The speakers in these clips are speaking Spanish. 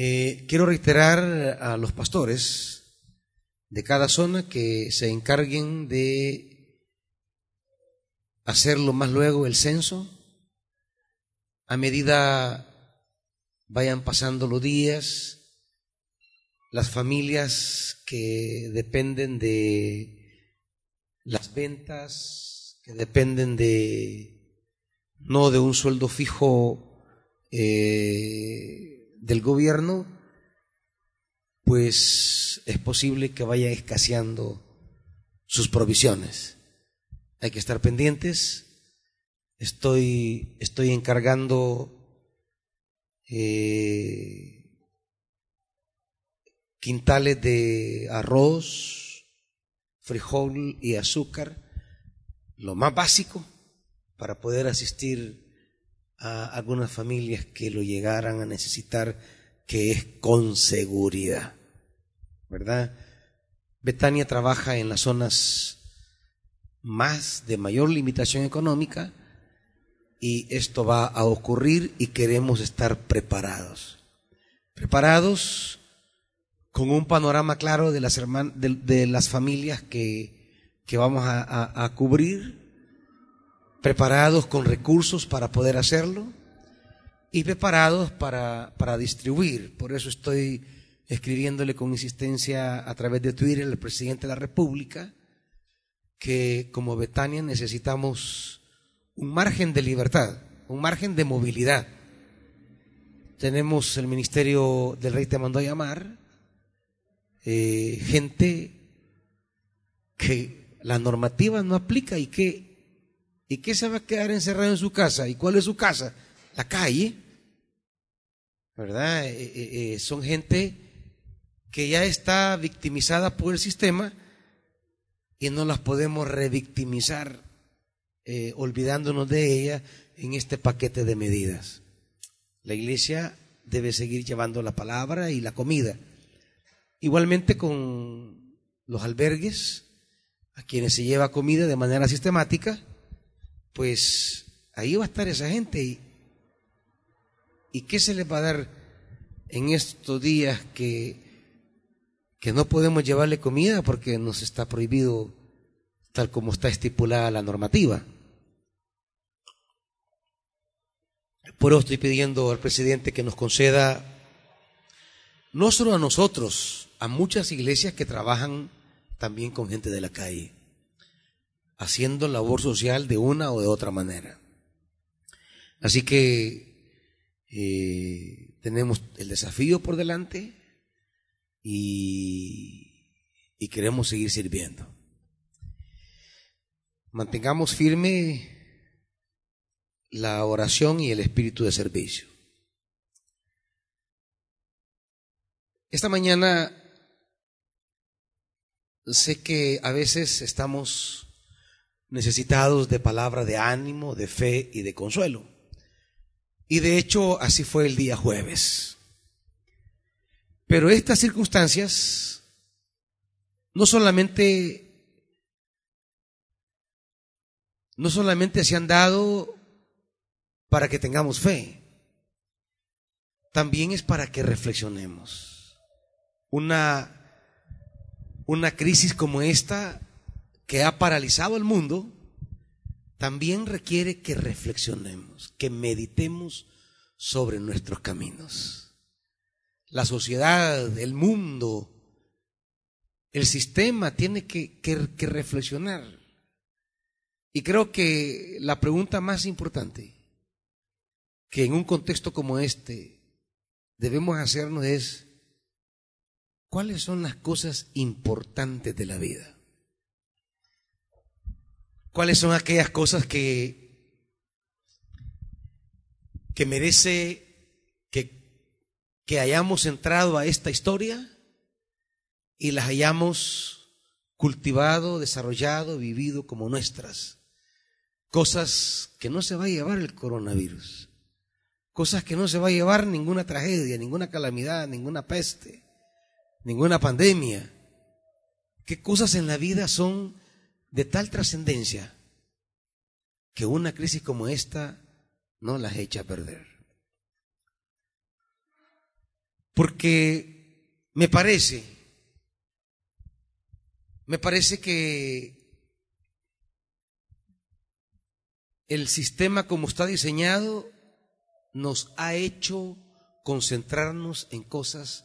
Eh, quiero reiterar a los pastores de cada zona que se encarguen de hacerlo más luego el censo. A medida vayan pasando los días, las familias que dependen de las ventas, que dependen de no de un sueldo fijo eh, del gobierno, pues es posible que vaya escaseando sus provisiones. Hay que estar pendientes. Estoy, estoy encargando eh, quintales de arroz, frijol y azúcar, lo más básico para poder asistir a algunas familias que lo llegaran a necesitar, que es con seguridad. ¿Verdad? Betania trabaja en las zonas más de mayor limitación económica y esto va a ocurrir y queremos estar preparados. Preparados con un panorama claro de las, de, las familias que, que vamos a cubrir preparados con recursos para poder hacerlo y preparados para, para distribuir. Por eso estoy escribiéndole con insistencia a través de Twitter al presidente de la República que como Betania necesitamos un margen de libertad, un margen de movilidad. Tenemos el ministerio del rey te mandó a llamar, eh, gente que la normativa no aplica y que ¿Y qué se va a quedar encerrado en su casa? ¿Y cuál es su casa? La calle. ¿Verdad? Eh, eh, eh, son gente que ya está victimizada por el sistema y no las podemos revictimizar olvidándonos de ella en este paquete de medidas. La iglesia debe seguir llevando la palabra y la comida. Igualmente con los albergues, a quienes se lleva comida de manera sistemática, pues ahí va a estar esa gente. ¿Y, ¿y qué se les va a dar en estos días que, que no podemos llevarle comida porque nos está prohibido tal como está estipulada la normativa? Por eso estoy pidiendo al presidente que nos conceda, no solo a nosotros, a muchas iglesias que trabajan también con gente de la calle haciendo labor social de una o de otra manera. Así que eh, tenemos el desafío por delante y, y queremos seguir sirviendo. Mantengamos firme la oración y el espíritu de servicio. Esta mañana sé que a veces estamos necesitados de palabra de ánimo, de fe y de consuelo. Y de hecho así fue el día jueves. Pero estas circunstancias no solamente no solamente se han dado para que tengamos fe, también es para que reflexionemos. Una una crisis como esta que ha paralizado el mundo, también requiere que reflexionemos, que meditemos sobre nuestros caminos. La sociedad, el mundo, el sistema tiene que, reflexionar. Y creo que la pregunta más importante que en un contexto como este debemos hacernos es, ¿cuáles son las cosas importantes de la vida? Cuáles son aquellas cosas que, que merece que, que hayamos entrado a esta historia y las hayamos cultivado, desarrollado, vivido como nuestras. Cosas que no se va a llevar el coronavirus. Cosas que no se va a llevar ninguna tragedia, ninguna calamidad, ninguna peste, ninguna pandemia. ¿Qué cosas en la vida son de tal trascendencia que una crisis como esta no las echa a perder. Porque me parece, me parece que el sistema como está diseñado nos ha hecho concentrarnos en cosas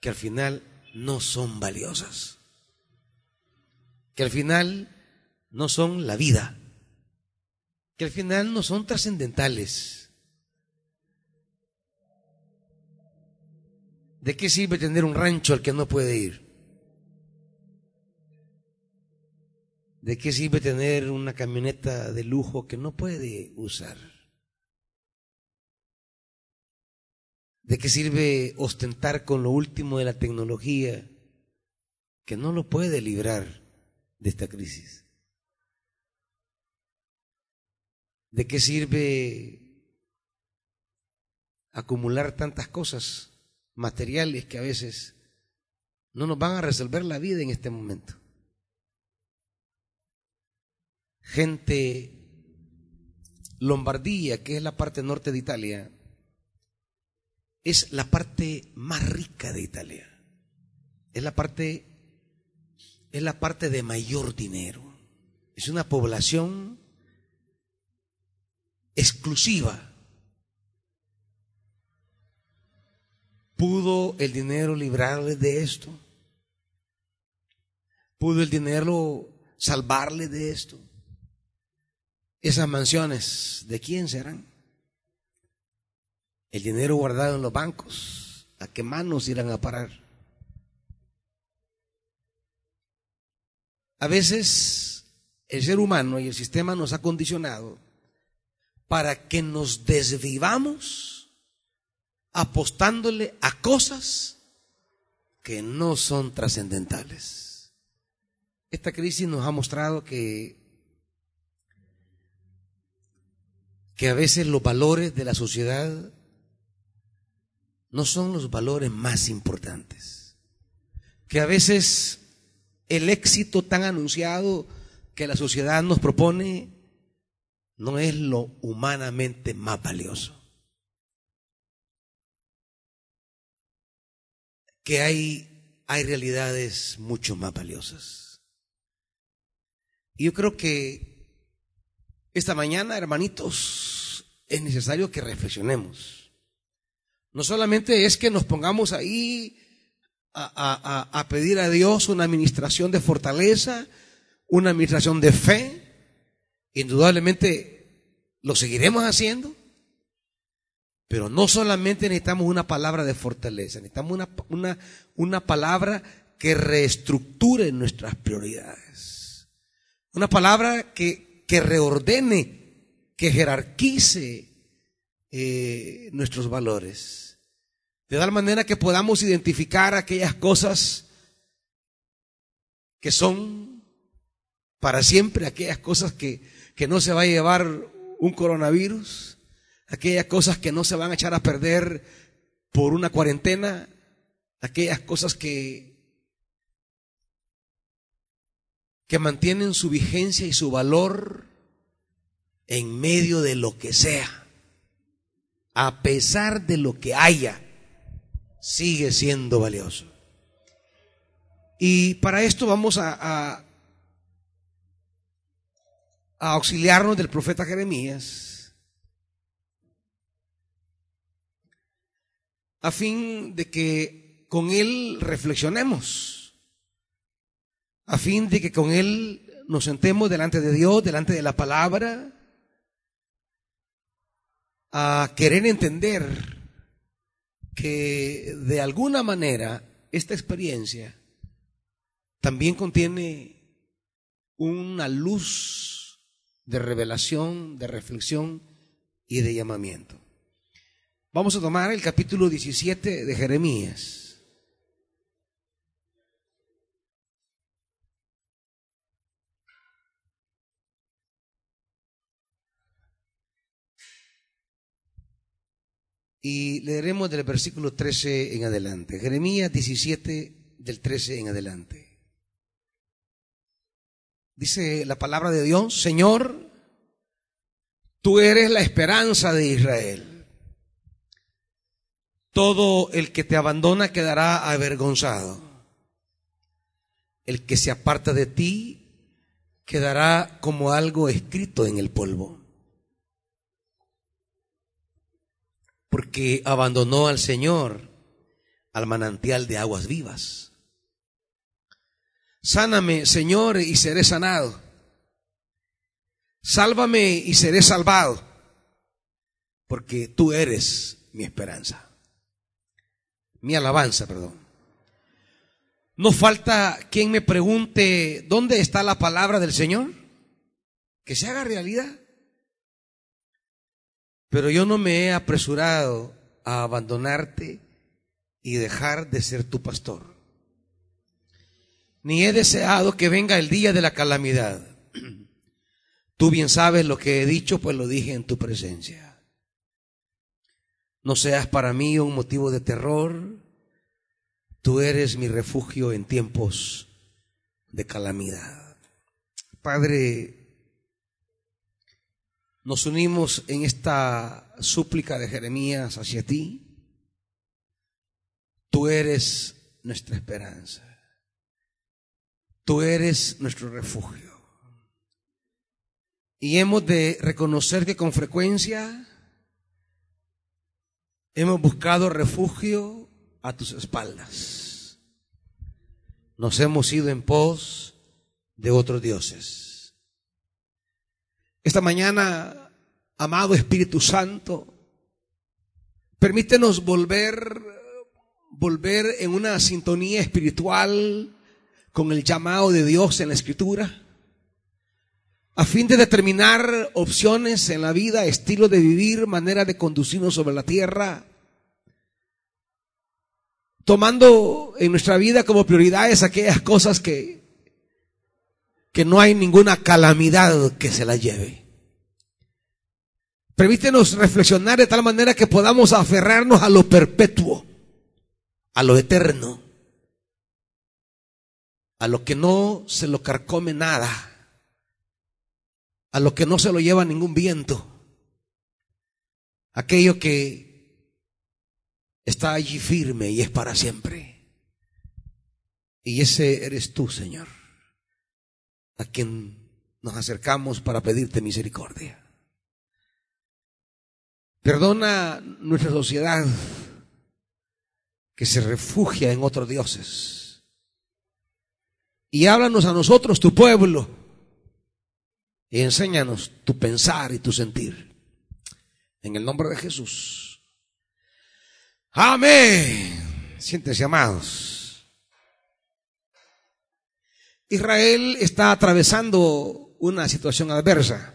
que al final no son valiosas, que al final no son la vida, que al final no son trascendentales. ¿De qué sirve tener un rancho al que no puede ir? ¿De qué sirve tener una camioneta de lujo que no puede usar? ¿De qué sirve ostentar con lo último de la tecnología que no lo puede librar de esta crisis? ¿De qué sirve acumular tantas cosas materiales que a veces no nos van a resolver la vida en este momento. Gente, Lombardía, que es la parte norte de Italia, es la parte más rica de Italia. Es la parte, es la parte de mayor dinero. Es una población exclusiva ¿Pudo el dinero librarle de esto? ¿Pudo el dinero salvarle de esto? Esas mansiones, ¿de quién serán? El dinero guardado en los bancos, ¿a qué manos irán a parar? A veces el ser humano y el sistema nos ha condicionado para que nos desvivamos apostándole a cosas que no son trascendentales. Esta crisis nos ha mostrado que, que a veces los valores de la sociedad no son los valores más importantes. Que a veces el éxito tan anunciado que la sociedad nos propone no es lo humanamente más valioso. que hay, hay realidades mucho más valiosas. Y yo creo que esta mañana, hermanitos, es necesario que reflexionemos. No solamente es que nos pongamos ahí a, a, pedir a Dios una administración de fortaleza, una administración de fe, indudablemente lo seguiremos haciendo, pero no solamente necesitamos una palabra de fortaleza, necesitamos una, una, una palabra que reestructure nuestras prioridades. Una palabra que, que reordene, que jerarquice eh, nuestros valores. De tal manera que podamos identificar aquellas cosas que son para siempre, aquellas cosas que, que no se va a llevar un coronavirus, aquellas cosas que no se van a echar a perder por una cuarentena, aquellas cosas que que mantienen su vigencia y su valor en medio de lo que sea, a pesar de lo que haya, sigue siendo valioso. Y para esto vamos a, auxiliarnos del profeta Jeremías a fin de que con Él reflexionemos, a fin de que con Él nos sentemos delante de Dios, delante de la palabra, a querer entender que de alguna manera esta experiencia también contiene una luz de revelación, de reflexión y de llamamiento. Vamos a tomar el capítulo 17 de Jeremías. Y leeremos del versículo 13 en adelante. Jeremías 17 del 13 en adelante. Dice la palabra de Dios, Señor, tú eres la esperanza de Israel todo el que te abandona quedará avergonzado. El que se aparta de ti quedará como algo escrito en el polvo. Porque abandonó al Señor al manantial de aguas vivas. Sáname, Señor, y seré sanado. Sálvame y seré salvado, porque tú eres mi esperanza. Mi alabanza, perdón. No falta quien me pregunte, ¿dónde está la palabra del Señor? Que se haga realidad. Pero yo no me he apresurado a abandonarte y dejar de ser tu pastor. Ni he deseado que venga el día de la calamidad. Tú bien sabes lo que he dicho, pues lo dije en tu presencia. No seas para mí un motivo de terror. Tú eres mi refugio en tiempos de calamidad. Padre, nos unimos en esta súplica de Jeremías hacia ti. Tú eres nuestra esperanza. Tú eres nuestro refugio. Y hemos de reconocer que con frecuencia hemos buscado refugio a tus espaldas. Nos hemos ido en pos de otros dioses. Esta mañana, amado Espíritu Santo, permítenos volver, volver en una sintonía espiritual con el llamado de Dios en la Escritura a fin de determinar opciones en la vida, estilo de vivir, manera de conducirnos sobre la tierra, tomando en nuestra vida como prioridades aquellas cosas que, que no hay ninguna calamidad que se la lleve. Permítenos reflexionar de tal manera que podamos aferrarnos a lo perpetuo, a lo eterno, a lo que no se lo carcome nada a lo que no se lo lleva ningún viento, aquello que está allí firme y es para siempre. Y ese eres tú, Señor, a quien nos acercamos para pedirte misericordia. Perdona nuestra sociedad que se refugia en otros dioses. Y háblanos a nosotros, tu pueblo, y enséñanos tu pensar y tu sentir. En el nombre de Jesús. Amén. Siéntese, amados. Israel está atravesando una situación adversa.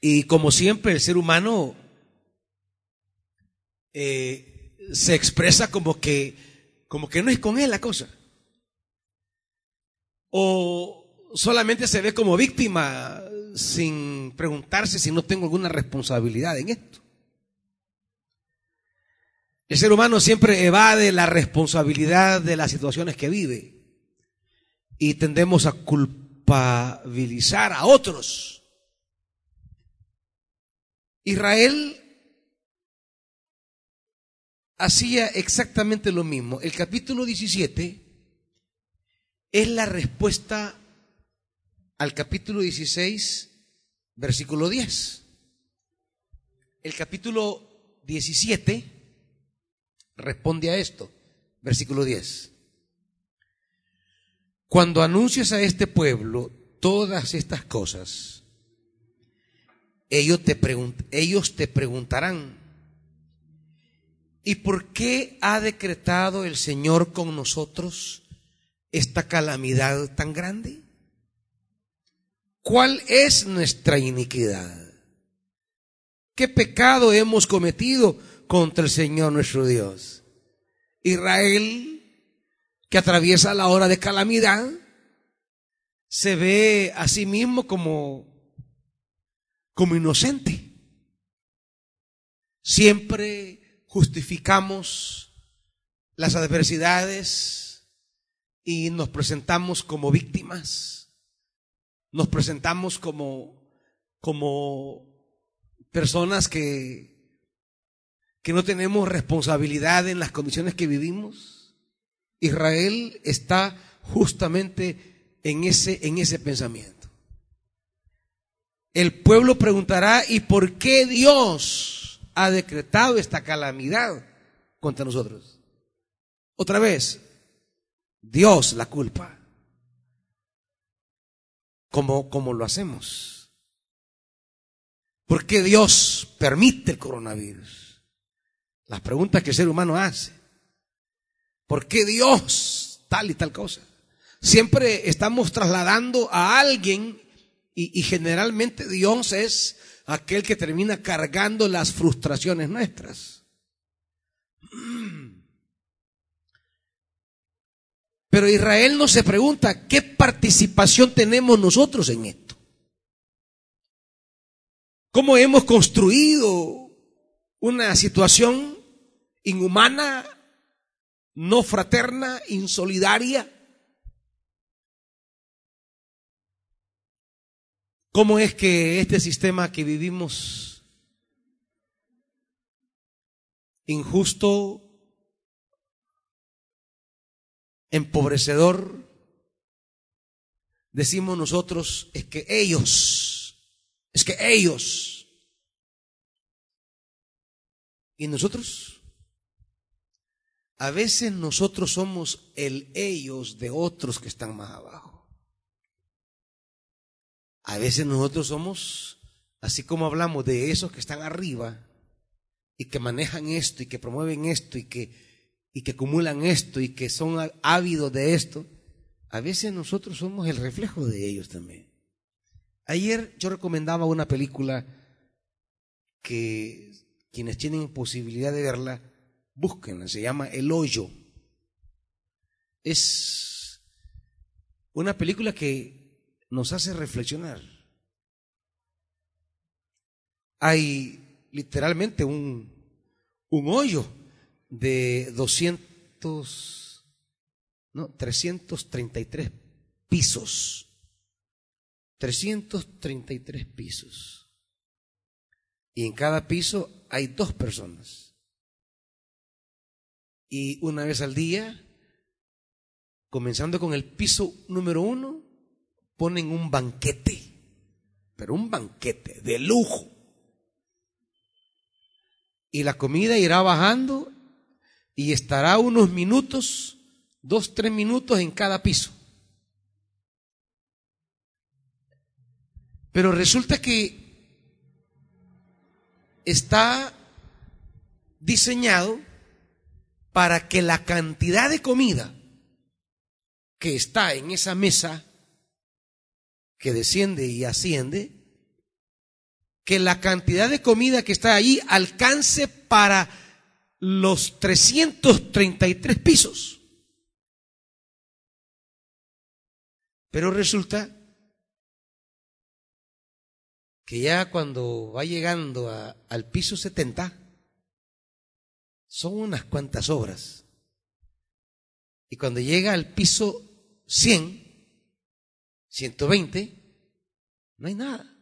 Y como siempre, el ser humano eh, se expresa como que, como que no es con él la cosa o solamente se ve como víctima sin preguntarse si no tengo alguna responsabilidad en esto. El ser humano siempre evade la responsabilidad de las situaciones que vive y tendemos a culpabilizar a otros. Israel hacía exactamente lo mismo. El capítulo 17 es la respuesta al capítulo 16, versículo 10. El capítulo 17 responde a esto, versículo 10. Cuando anuncias a este pueblo todas estas cosas, ellos te, ellos te preguntarán, ¿y por qué ha decretado el Señor con nosotros esta calamidad tan grande? ¿Cuál es nuestra iniquidad? ¿Qué pecado hemos cometido contra el Señor nuestro Dios? Israel, que atraviesa la hora de calamidad, se ve a sí mismo como, como inocente. Siempre justificamos las adversidades, y nos presentamos como víctimas, nos presentamos como, como personas que que no tenemos responsabilidad en las condiciones que vivimos. Israel está justamente en ese, en ese pensamiento. El pueblo preguntará, ¿y por qué Dios ha decretado esta calamidad contra nosotros? Otra vez, Dios la culpa. ¿Cómo, cómo lo hacemos? ¿Por qué Dios permite el coronavirus? Las preguntas que el ser humano hace. ¿Por qué Dios tal y tal cosa? Siempre estamos trasladando a alguien y, generalmente Dios es aquel que termina cargando las frustraciones nuestras. Pero Israel no se pregunta, ¿qué participación tenemos nosotros en esto? ¿Cómo hemos construido una situación inhumana, no fraterna, insolidaria? ¿Cómo es que este sistema que vivimos injusto, empobrecedor, decimos nosotros, es que ellos, es que ellos, y nosotros, a veces nosotros somos el ellos de otros que están más abajo. A veces nosotros somos, así como hablamos de esos que están arriba y que manejan esto y que promueven esto y que y que acumulan esto y que son ávidos de esto, a veces nosotros somos el reflejo de ellos también. Ayer yo recomendaba una película que quienes tienen posibilidad de verla, búsquenla, se llama El Hoyo. Es una película que nos hace reflexionar. Hay literalmente un, un hoyo de 200, no, 333 pisos. 333 pisos. Y en cada piso hay dos personas. Y una vez al día, comenzando con el piso número uno, ponen un banquete, pero un banquete de lujo. Y la comida irá bajando y estará unos minutos, dos, tres minutos en cada piso. Pero resulta que está diseñado para que la cantidad de comida que está en esa mesa, que desciende y asciende, que la cantidad de comida que está ahí alcance para los 333 pisos. Pero resulta que ya cuando va llegando al piso 70, son unas cuantas obras. Y cuando llega al piso 100, 120, no hay nada.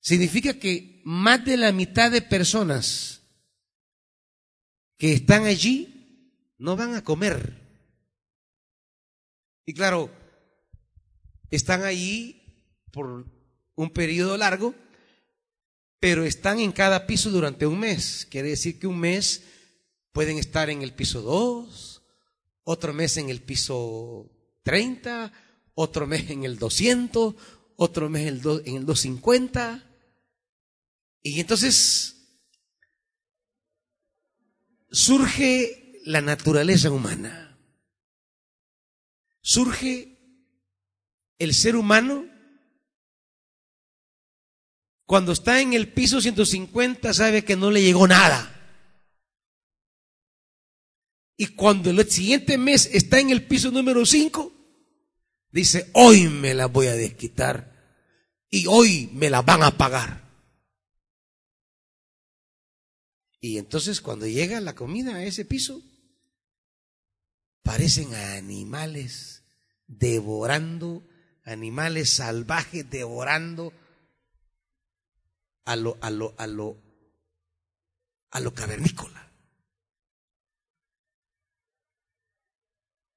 Significa que más de la mitad de personas que están allí no van a comer. Y claro, están allí por un periodo largo, pero están en cada piso durante un mes. Quiere decir que un mes pueden estar en el piso 2, otro mes en el piso 30, otro mes en el 200, otro mes en el, en el 250. Y entonces surge la naturaleza humana. Surge el ser humano cuando está en el piso 150 sabe que no le llegó nada. Y cuando el siguiente mes está en el piso número 5, dice, hoy me la voy a desquitar y hoy me la van a pagar. Y entonces cuando llega la comida a ese piso, parecen animales devorando, animales salvajes devorando a lo, a lo, a lo, a lo cavernícola.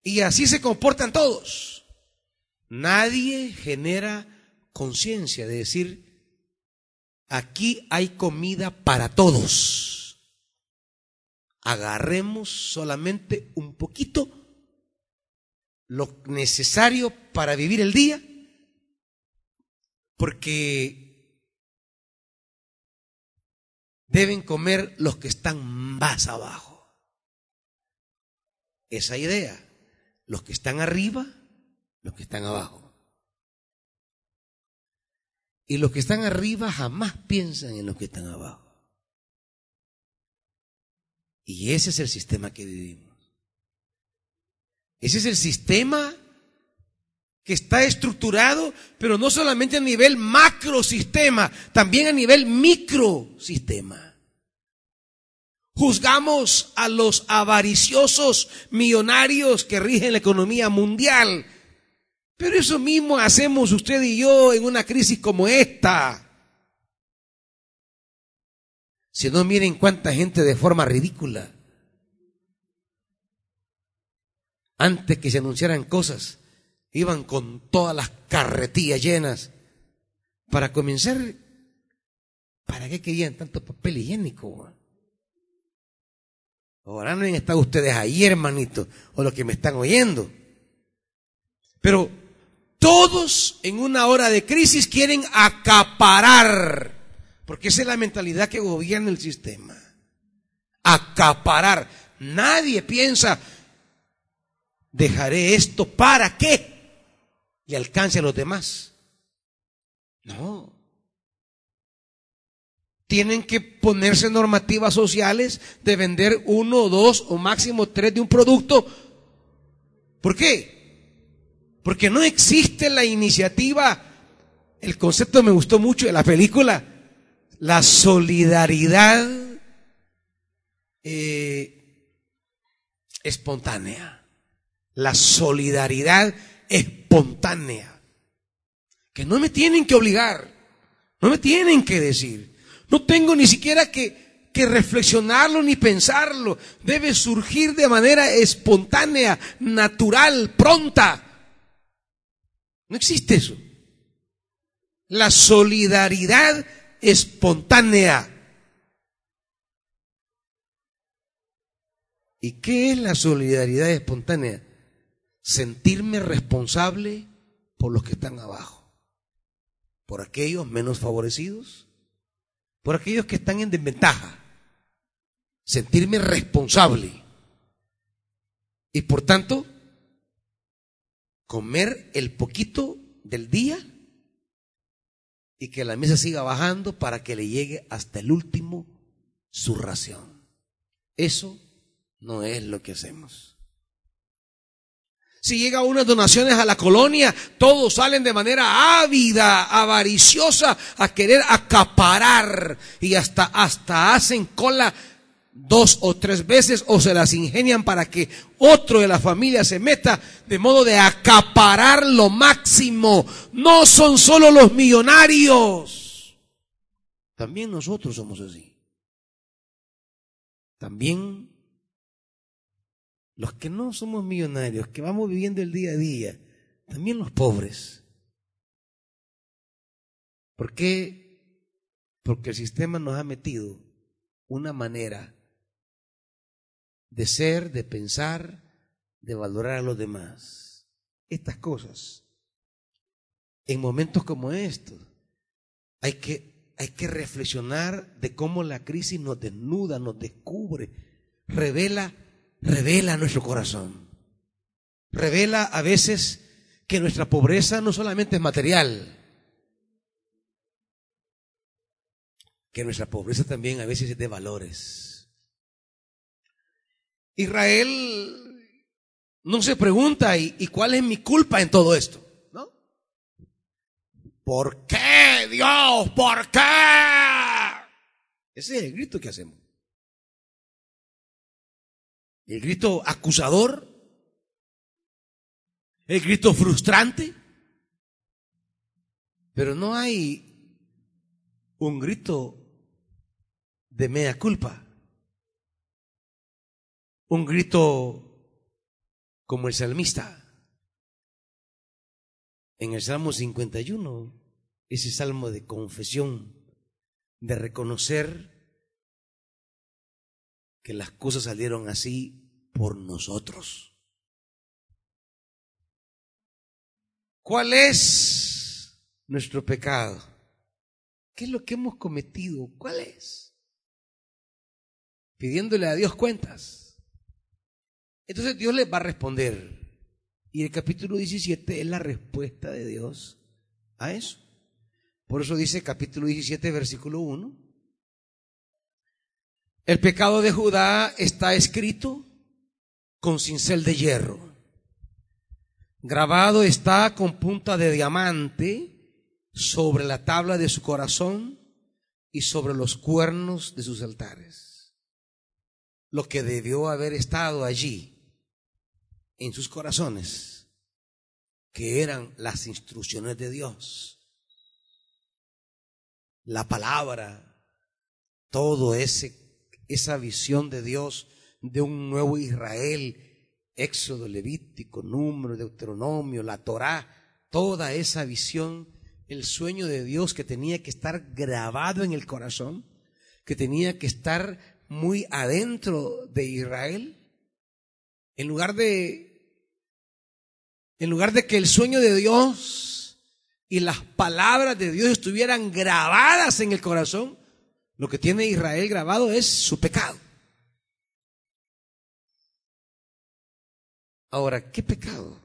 Y así se comportan todos. Nadie genera conciencia de decir, aquí hay comida para todos. Agarremos solamente un poquito lo necesario para vivir el día, porque deben comer los que están más abajo. Esa idea, los que están arriba, los que están abajo. Y los que están arriba jamás piensan en los que están abajo. Y ese es el sistema que vivimos. Ese es el sistema que está estructurado, pero no solamente a nivel macrosistema, también a nivel microsistema. Juzgamos a los avariciosos millonarios que rigen la economía mundial, pero eso mismo hacemos usted y yo en una crisis como esta. Si no miren cuánta gente de forma ridícula antes que se anunciaran cosas, iban con todas las carretillas llenas para comenzar. ¿Para qué querían tanto papel higiénico? Ahora no han ustedes ahí, hermanito, o los que me están oyendo. Pero todos en una hora de crisis quieren acaparar, porque esa es la mentalidad que gobierna el sistema. Acaparar. Nadie piensa, dejaré esto para que le alcance a los demás. No. Tienen que ponerse normativas sociales de vender uno, dos o máximo tres de un producto. ¿Por qué? Porque no existe la iniciativa, el concepto me gustó mucho de la película, la solidaridad eh, espontánea la solidaridad espontánea. Que no me tienen que obligar, no me tienen que decir. No tengo ni siquiera que, que reflexionarlo ni pensarlo. Debe surgir de manera espontánea, natural, pronta. No existe eso. La solidaridad espontánea. ¿Y qué es la solidaridad espontánea? sentirme responsable por los que están abajo, por aquellos menos favorecidos, por aquellos que están en desventaja, sentirme responsable y por tanto comer el poquito del día y que la mesa siga bajando para que le llegue hasta el último su ración. Eso no es lo que hacemos. Si llega unas donaciones a la colonia, todos salen de manera ávida, avariciosa, a querer acaparar y hasta, hasta hacen cola dos o tres veces o se las ingenian para que otro de la familia se meta de modo de acaparar lo máximo. No son solo los millonarios. También nosotros somos así. También los que no somos millonarios, que vamos viviendo el día a día, también los pobres. ¿Por qué? Porque el sistema nos ha metido una manera de ser, de pensar, de valorar a los demás. Estas cosas. En momentos como estos, hay que, hay que reflexionar de cómo la crisis nos desnuda, nos descubre, revela revela nuestro corazón. Revela a veces que nuestra pobreza no solamente es material, que nuestra pobreza también a veces es de valores. Israel no se pregunta, ¿y, cuál es mi culpa en todo esto? ¿No? ¿Por qué, Dios? ¿Por qué? Ese es el grito que hacemos. El grito acusador. El grito frustrante. Pero no hay un grito de mea culpa. un grito como el salmista. En el Salmo 51, ese salmo de confesión, de reconocer que las cosas salieron así por nosotros. ¿Cuál es nuestro pecado? ¿Qué es lo que hemos cometido? ¿Cuál es? Pidiéndole a Dios cuentas. Entonces Dios les va a responder. Y el capítulo 17 es la respuesta de Dios a eso. Por eso dice capítulo 17, versículo 1. El pecado de Judá está escrito con cincel de hierro. Grabado está con punta de diamante sobre la tabla de su corazón y sobre los cuernos de sus altares. Lo que debió haber estado allí en sus corazones, que eran las instrucciones de Dios, la palabra, todo ese esa visión de Dios de un nuevo Israel, Éxodo, Levítico, Número, Deuteronomio, la Torá, toda esa visión, el sueño de Dios que tenía que estar grabado en el corazón, que tenía que estar muy adentro de Israel, en lugar de en lugar de que el sueño de Dios y las palabras de Dios estuvieran grabadas en el corazón, lo que tiene Israel grabado es su pecado. Ahora, ¿qué pecado?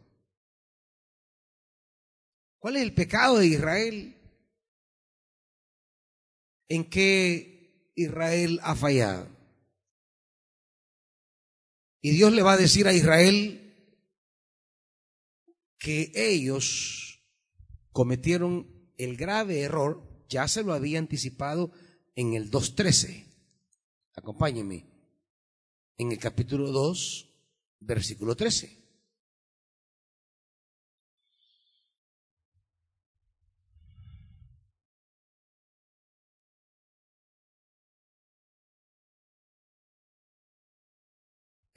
¿Cuál es el pecado de Israel? ¿En qué Israel ha fallado? Y Dios le va a decir a Israel que ellos cometieron el grave error, ya se lo había anticipado en el 2.13. Acompáñenme. En el capítulo 2, versículo 13.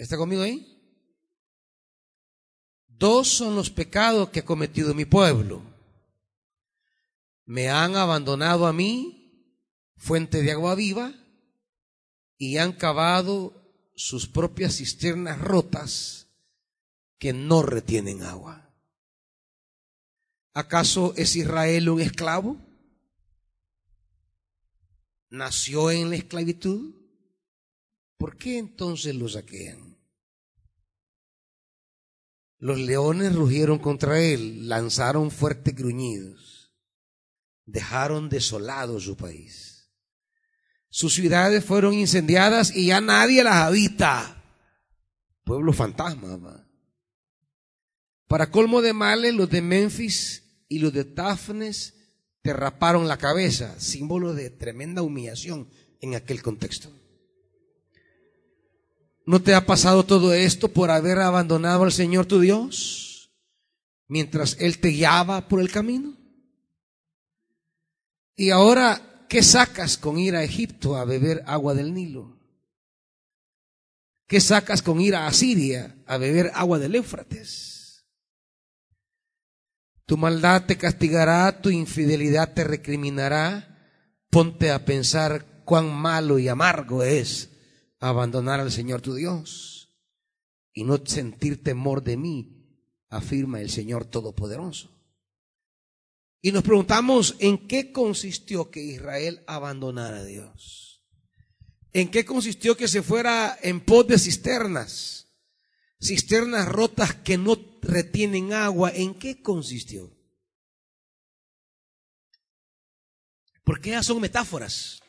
¿Está conmigo ahí? Dos son los pecados que ha cometido mi pueblo. Me han abandonado a mí fuente de agua viva y han cavado sus propias cisternas rotas que no retienen agua. ¿Acaso es Israel un esclavo? ¿Nació en la esclavitud? ¿Por qué entonces lo saquean? Los leones rugieron contra él, lanzaron fuertes gruñidos, dejaron desolado su país. Sus ciudades fueron incendiadas y ya nadie las habita. Pueblo fantasma. Para colmo de males, los de Memphis y los de Tafnes te raparon la cabeza, símbolo de tremenda humillación en aquel contexto. ¿No te ha pasado todo esto por haber abandonado al Señor tu Dios mientras Él te guiaba por el camino? Y ahora ¿Qué sacas con ir a Egipto a beber agua del Nilo? ¿Qué sacas con ir a Asiria a beber agua del Éufrates? Tu maldad te castigará, tu infidelidad te recriminará. Ponte a pensar cuán malo y amargo es abandonar al Señor tu Dios y no sentir temor de mí, afirma el Señor Todopoderoso. Y nos preguntamos en qué consistió que Israel abandonara a Dios. ¿En qué consistió que se fuera en pos de cisternas? Cisternas rotas que no retienen agua. ¿En qué consistió? Porque ellas son metáforas.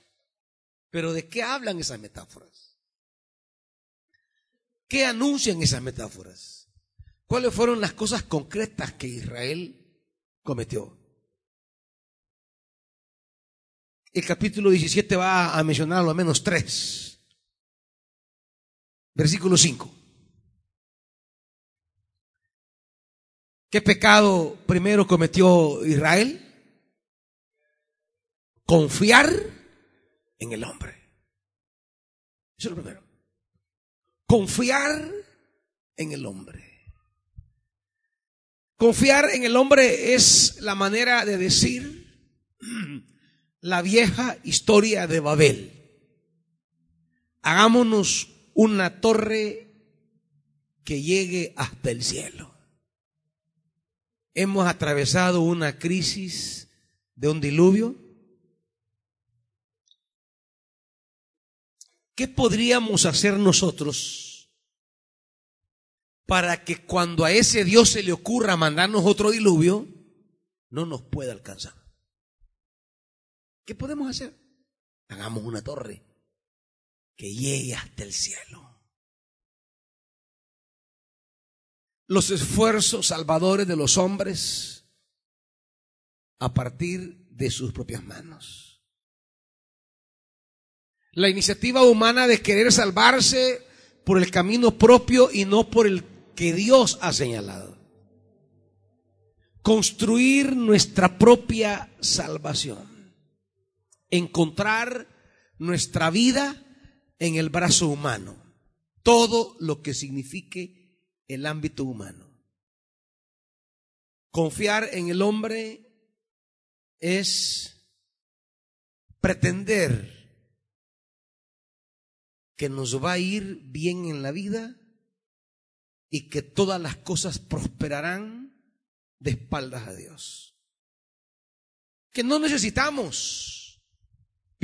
Pero ¿de qué hablan esas metáforas? ¿Qué anuncian esas metáforas? ¿Cuáles fueron las cosas concretas que Israel cometió? El capítulo 17 va a mencionar al menos tres. Versículo 5. ¿Qué pecado primero cometió Israel? Confiar en el hombre. Eso es lo primero. confiar en el hombre. Confiar en el hombre es la manera de decir la vieja historia de Babel. Hagámonos una torre que llegue hasta el cielo. Hemos atravesado una crisis de un diluvio. ¿Qué podríamos hacer nosotros para que cuando a ese Dios se le ocurra mandarnos otro diluvio, no nos pueda alcanzar? ¿Qué podemos hacer? Hagamos una torre que llegue hasta el cielo. los esfuerzos salvadores de los hombres a partir de sus propias manos. La iniciativa humana de querer salvarse por el camino propio y no por el que Dios ha señalado. Construir nuestra propia salvación. Encontrar nuestra vida en el brazo humano. Todo lo que signifique el ámbito humano. Confiar en el hombre es pretender que nos va a ir bien en la vida y que todas las cosas prosperarán de espaldas a Dios. Que no necesitamos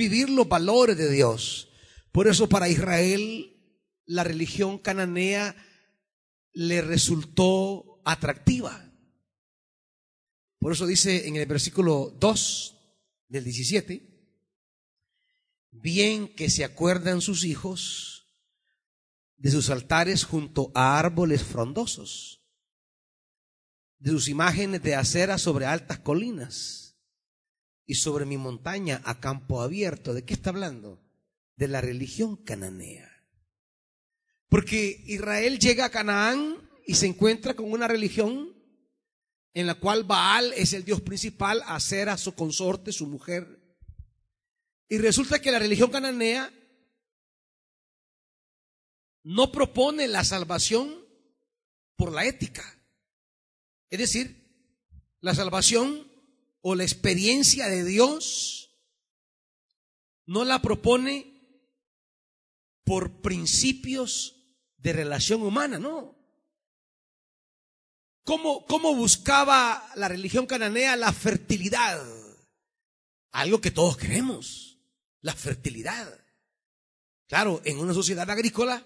vivir los valores de Dios. Por eso para Israel la religión cananea le resultó atractiva. Por eso dice en el versículo 2 del 17, bien que se acuerdan sus hijos de sus altares junto a árboles frondosos, de sus imágenes de acera sobre altas colinas y sobre mi montaña a campo abierto. ¿De qué está hablando? De la religión cananea. Porque Israel llega a Canaán y se encuentra con una religión en la cual Baal es el dios principal, a su consorte, su mujer. Y resulta que la religión cananea no propone la salvación por la ética. Es decir, la salvación o la experiencia de Dios no la propone por principios de relación humana, no. ¿Cómo, ¿Cómo buscaba la religión cananea la fertilidad? Algo que todos queremos, la fertilidad. Claro, en una sociedad agrícola,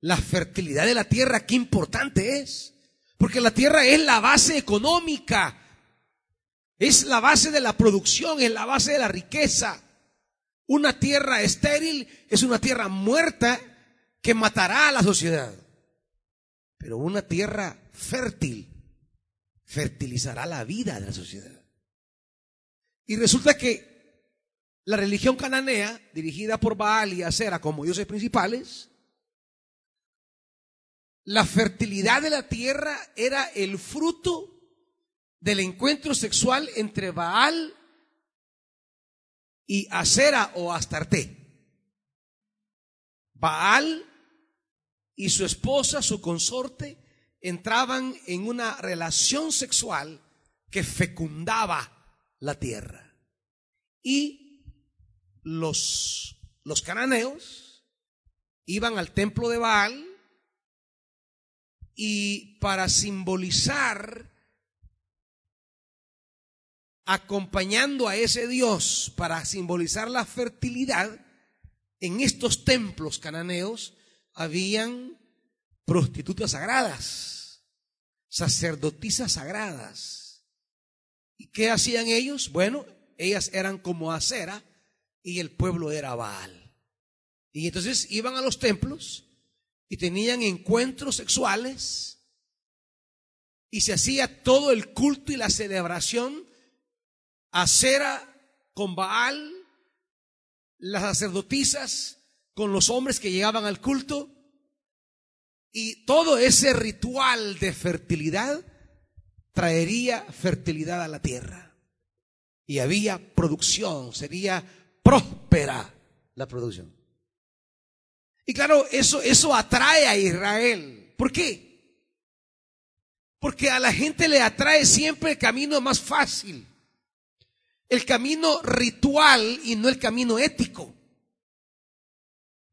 la fertilidad de la tierra, qué importante es. Porque la tierra es la base económica, es la base de la producción, es la base de la riqueza. Una tierra estéril es una tierra muerta que matará a la sociedad. Pero una tierra fértil fertilizará la vida de la sociedad. Y resulta que la religión cananea, dirigida por Baal y Acera como dioses principales, la fertilidad de la tierra era el fruto del encuentro sexual entre Baal y Acera o Astarte. Baal y su esposa, su consorte, entraban en una relación sexual que fecundaba la tierra. Y los, los cananeos iban al templo de Baal y para simbolizar, acompañando a ese Dios, para simbolizar la fertilidad, en estos templos cananeos habían prostitutas sagradas, sacerdotisas sagradas. ¿Y qué hacían ellos? Bueno, ellas eran como acera y el pueblo era Baal. Y entonces iban a los templos y tenían encuentros sexuales y se hacía todo el culto y la celebración acera con Baal, las sacerdotisas con los hombres que llegaban al culto. Y todo ese ritual de fertilidad traería fertilidad a la tierra. Y había producción, sería próspera la producción. Y claro, eso, eso atrae a Israel. ¿Por qué? Porque a la gente le atrae siempre el camino más fácil. El camino ritual y no el camino ético.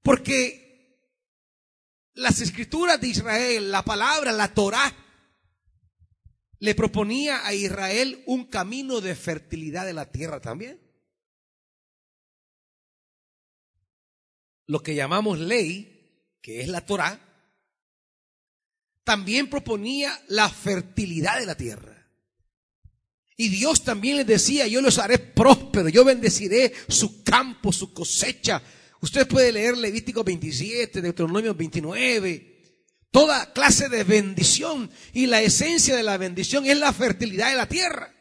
Porque las escrituras de Israel, la palabra, la Torah, le proponía a Israel un camino de fertilidad de la tierra también. Lo que llamamos ley, que es la Torah, también proponía la fertilidad de la tierra. Y Dios también les decía, yo los haré prósperos, yo bendeciré su campo, su cosecha. Usted puede leer Levítico 27, Deuteronomio 29, toda clase de bendición. Y la esencia de la bendición es la fertilidad de la tierra.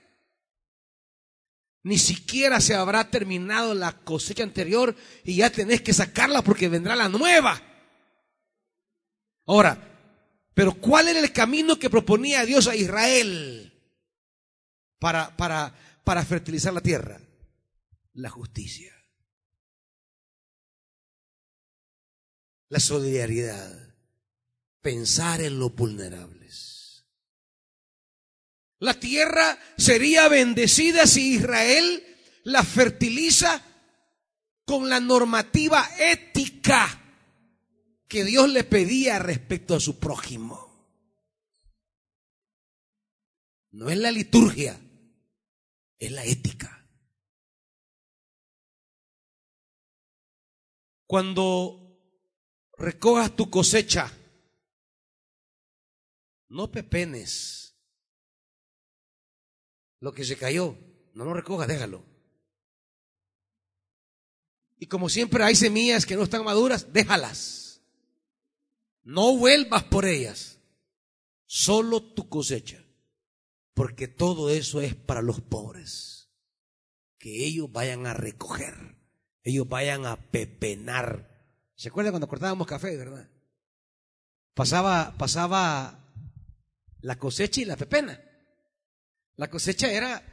Ni siquiera se habrá terminado la cosecha anterior y ya tenés que sacarla porque vendrá la nueva. Ahora, pero ¿cuál era el camino que proponía Dios a Israel para, para, para fertilizar la tierra? La justicia. La solidaridad pensar en los vulnerables. La tierra sería bendecida si Israel la fertiliza con la normativa ética que Dios le pedía respecto a su prójimo. No es la liturgia, es la ética. Cuando recojas tu cosecha, no pepenes. Lo que se cayó, no lo recojas, déjalo. Y como siempre hay semillas que no están maduras, déjalas. No vuelvas por ellas. Solo tu cosecha. Porque todo eso es para los pobres. Que ellos vayan a recoger. Ellos vayan a pepenar. ¿Se acuerdan cuando cortábamos café, verdad? Pasaba, pasaba la cosecha y la pepena. La cosecha era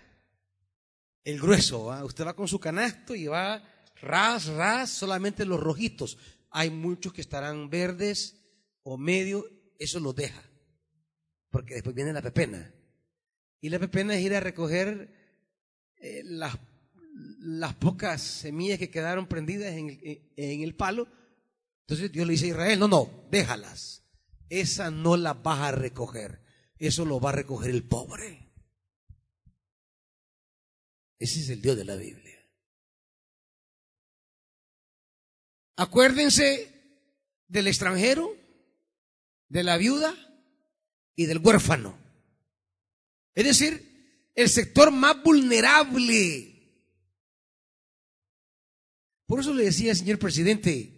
el grueso, usted va con su canasto y va ras, ras, solamente los rojitos. Hay muchos que estarán verdes o medio, eso lo deja, porque después viene la pepena. Y la pepena es ir a recoger eh, las, las, pocas semillas que quedaron prendidas en el, en el palo. Entonces Dios le dice a Israel, no, no, déjalas. Esa no la vas a recoger eso lo va a recoger el pobre. Ese es el Dios de la Biblia. Acuérdense del extranjero, de la viuda y del huérfano. Es decir, el sector más vulnerable. Por eso le decía señor presidente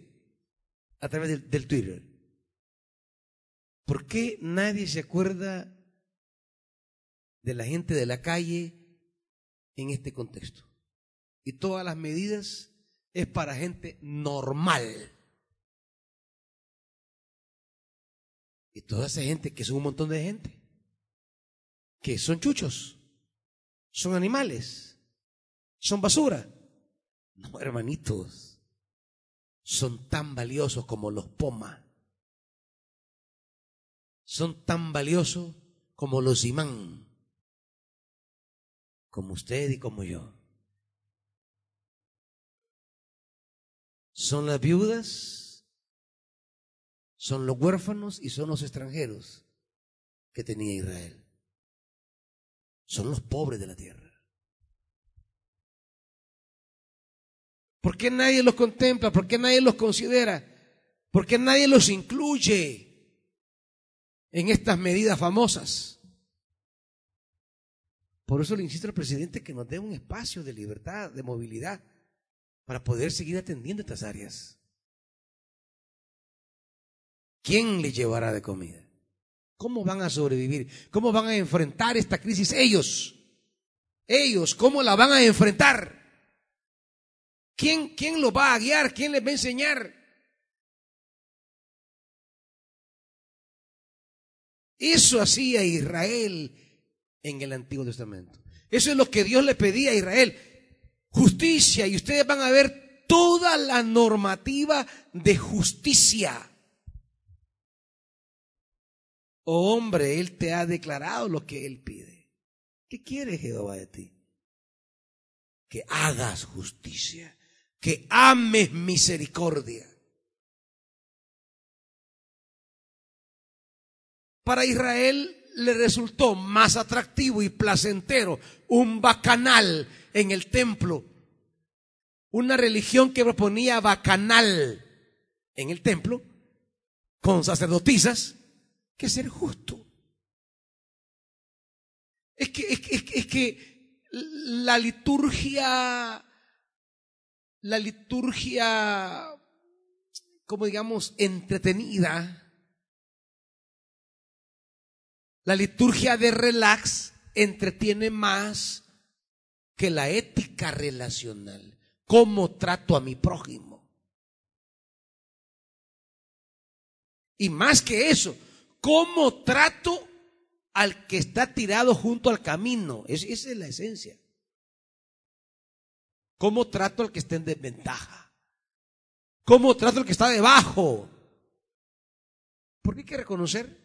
a través del, del Twitter, ¿Por qué nadie se acuerda de la gente de la calle en este contexto? Y todas las medidas es para gente normal. Y toda esa gente, que son un montón de gente, que son chuchos, son animales, son basura. No, hermanitos, son tan valiosos como los pomas son tan valiosos como los imán, como usted y como yo. Son las viudas, son los huérfanos y son los extranjeros que tenía Israel. Son los pobres de la tierra. ¿Por qué nadie los contempla? ¿Por qué nadie los considera? ¿Por qué nadie los incluye? en estas medidas famosas. Por eso le insisto al presidente que nos dé un espacio de libertad, de movilidad, para poder seguir atendiendo estas áreas. ¿Quién le llevará de comida? ¿Cómo van a sobrevivir? ¿Cómo van a enfrentar esta crisis ellos? Ellos, ¿cómo la van a enfrentar? ¿Quién, quién los va a guiar? ¿Quién les va a enseñar? Eso hacía Israel en el Antiguo Testamento. Eso es lo que Dios le pedía a Israel. Justicia. Y ustedes van a ver toda la normativa de justicia. Oh hombre, Él te ha declarado lo que Él pide. ¿Qué quiere Jehová de ti? Que hagas justicia, que ames misericordia. Para Israel le resultó más atractivo y placentero un bacanal en el templo, una religión que proponía bacanal en el templo, con sacerdotisas, que ser justo. Es que, es es que la liturgia, la liturgia, como digamos, entretenida, la liturgia de relax entretiene más que la ética relacional. ¿Cómo trato a mi prójimo? Y más que eso, ¿cómo trato al que está tirado junto al camino? esa es la esencia. ¿Cómo trato al que está en desventaja? ¿Cómo trato al que está debajo? Porque hay que reconocer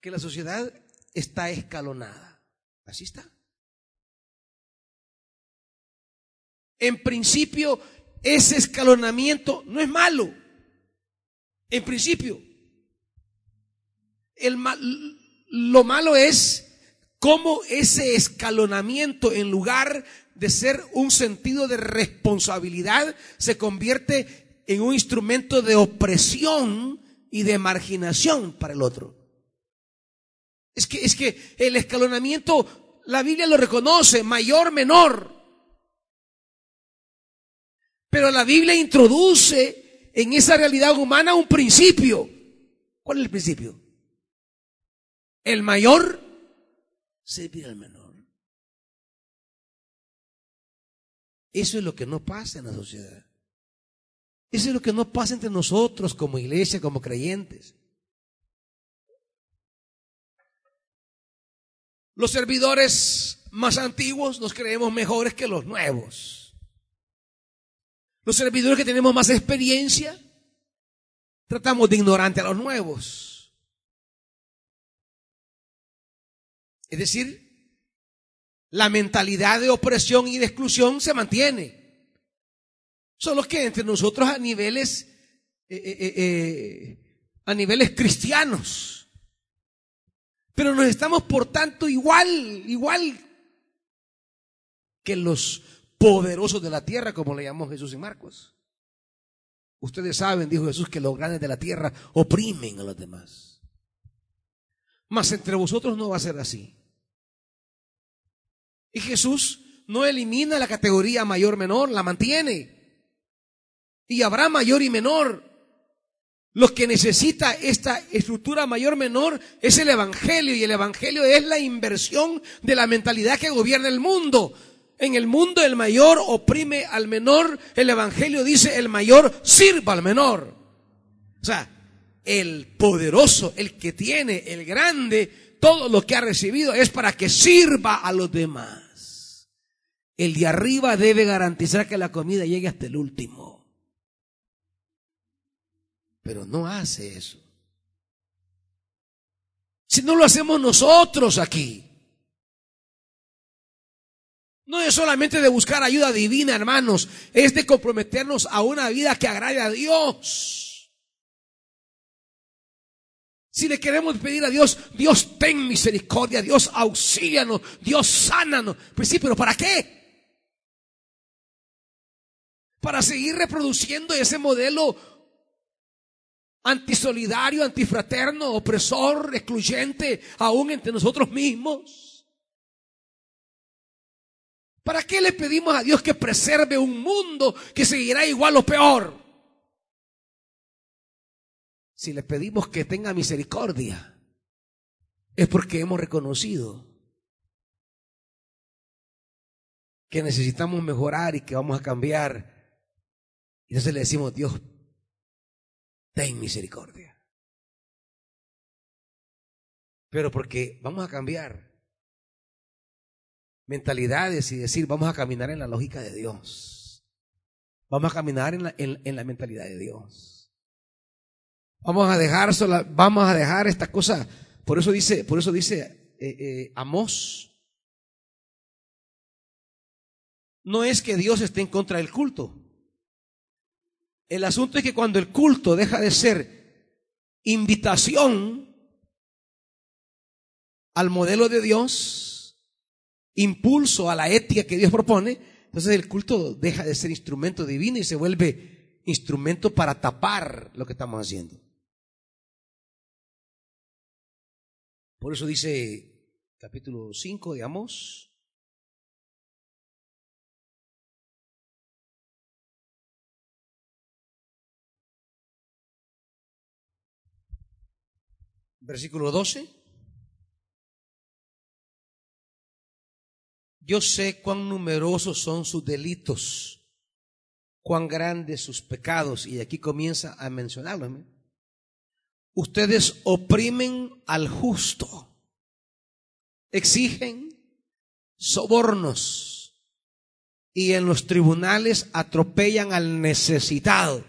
que la sociedad está escalonada. Así está. En principio, ese escalonamiento no es malo. En principio. Lo malo es cómo ese escalonamiento, en lugar de ser un sentido de responsabilidad, se convierte en un instrumento de opresión y de marginación para el otro. Es que, es que el escalonamiento, la Biblia lo reconoce, mayor, menor. Pero la Biblia introduce en esa realidad humana un principio. ¿Cuál es el principio? El mayor servir al menor. Eso es lo que no pasa en la sociedad. Eso es lo que no pasa entre nosotros como iglesia, como creyentes. Los servidores más antiguos nos creemos mejores que los nuevos. Los servidores que tenemos más experiencia, tratamos de ignorante a los nuevos. Es decir, la mentalidad de opresión y de exclusión se mantiene. Solo que entre nosotros a niveles, eh, eh, eh, a niveles cristianos, pero nos estamos por tanto igual, igual que los poderosos de la tierra, como le llamó Jesús en Marcos. Ustedes saben, dijo Jesús, que los grandes de la tierra oprimen a los demás. Mas entre vosotros no va a ser así. Y Jesús no elimina la categoría mayor-menor, la mantiene. Y habrá mayor y menor. Lo que necesita esta estructura mayor-menor es el Evangelio y el Evangelio es la inversión de la mentalidad que gobierna el mundo. En el mundo el mayor oprime al menor, el Evangelio dice el mayor sirva al menor. O sea, el poderoso, el que tiene, el grande, todo lo que ha recibido es para que sirva a los demás. El de arriba debe garantizar que la comida llegue hasta el último pero no hace eso. Si no lo hacemos nosotros aquí. No es solamente de buscar ayuda divina, hermanos, es de comprometernos a una vida que agrade a Dios. Si le queremos pedir a Dios, Dios ten misericordia, Dios auxílianos, Dios sánanos. Pues sí, pero ¿para qué? Para seguir reproduciendo ese modelo antisolidario, antifraterno, opresor, excluyente, aún entre nosotros mismos? ¿Para qué le pedimos a Dios que preserve un mundo que seguirá igual o peor? Si le pedimos que tenga misericordia, es porque hemos reconocido que necesitamos mejorar y que vamos a cambiar. Y entonces le decimos, Dios, ten misericordia. Pero porque vamos a cambiar mentalidades y decir, vamos a caminar en la lógica de Dios. Vamos a caminar en la, en, la mentalidad de Dios. Vamos a dejar sola, vamos a dejar esta cosa. Por eso dice, por eso dice eh, eh, Amós. No es que Dios esté en contra del culto. El asunto es que cuando el culto deja de ser invitación al modelo de Dios, impulso a la ética que Dios propone, entonces el culto deja de ser instrumento divino y se vuelve instrumento para tapar lo que estamos haciendo. Por eso dice capítulo 5 de Amós, versículo 12. Yo sé cuán numerosos son sus delitos, cuán grandes sus pecados, y aquí comienza a mencionarlo. Ustedes oprimen al justo, exigen sobornos y en los tribunales atropellan al necesitado.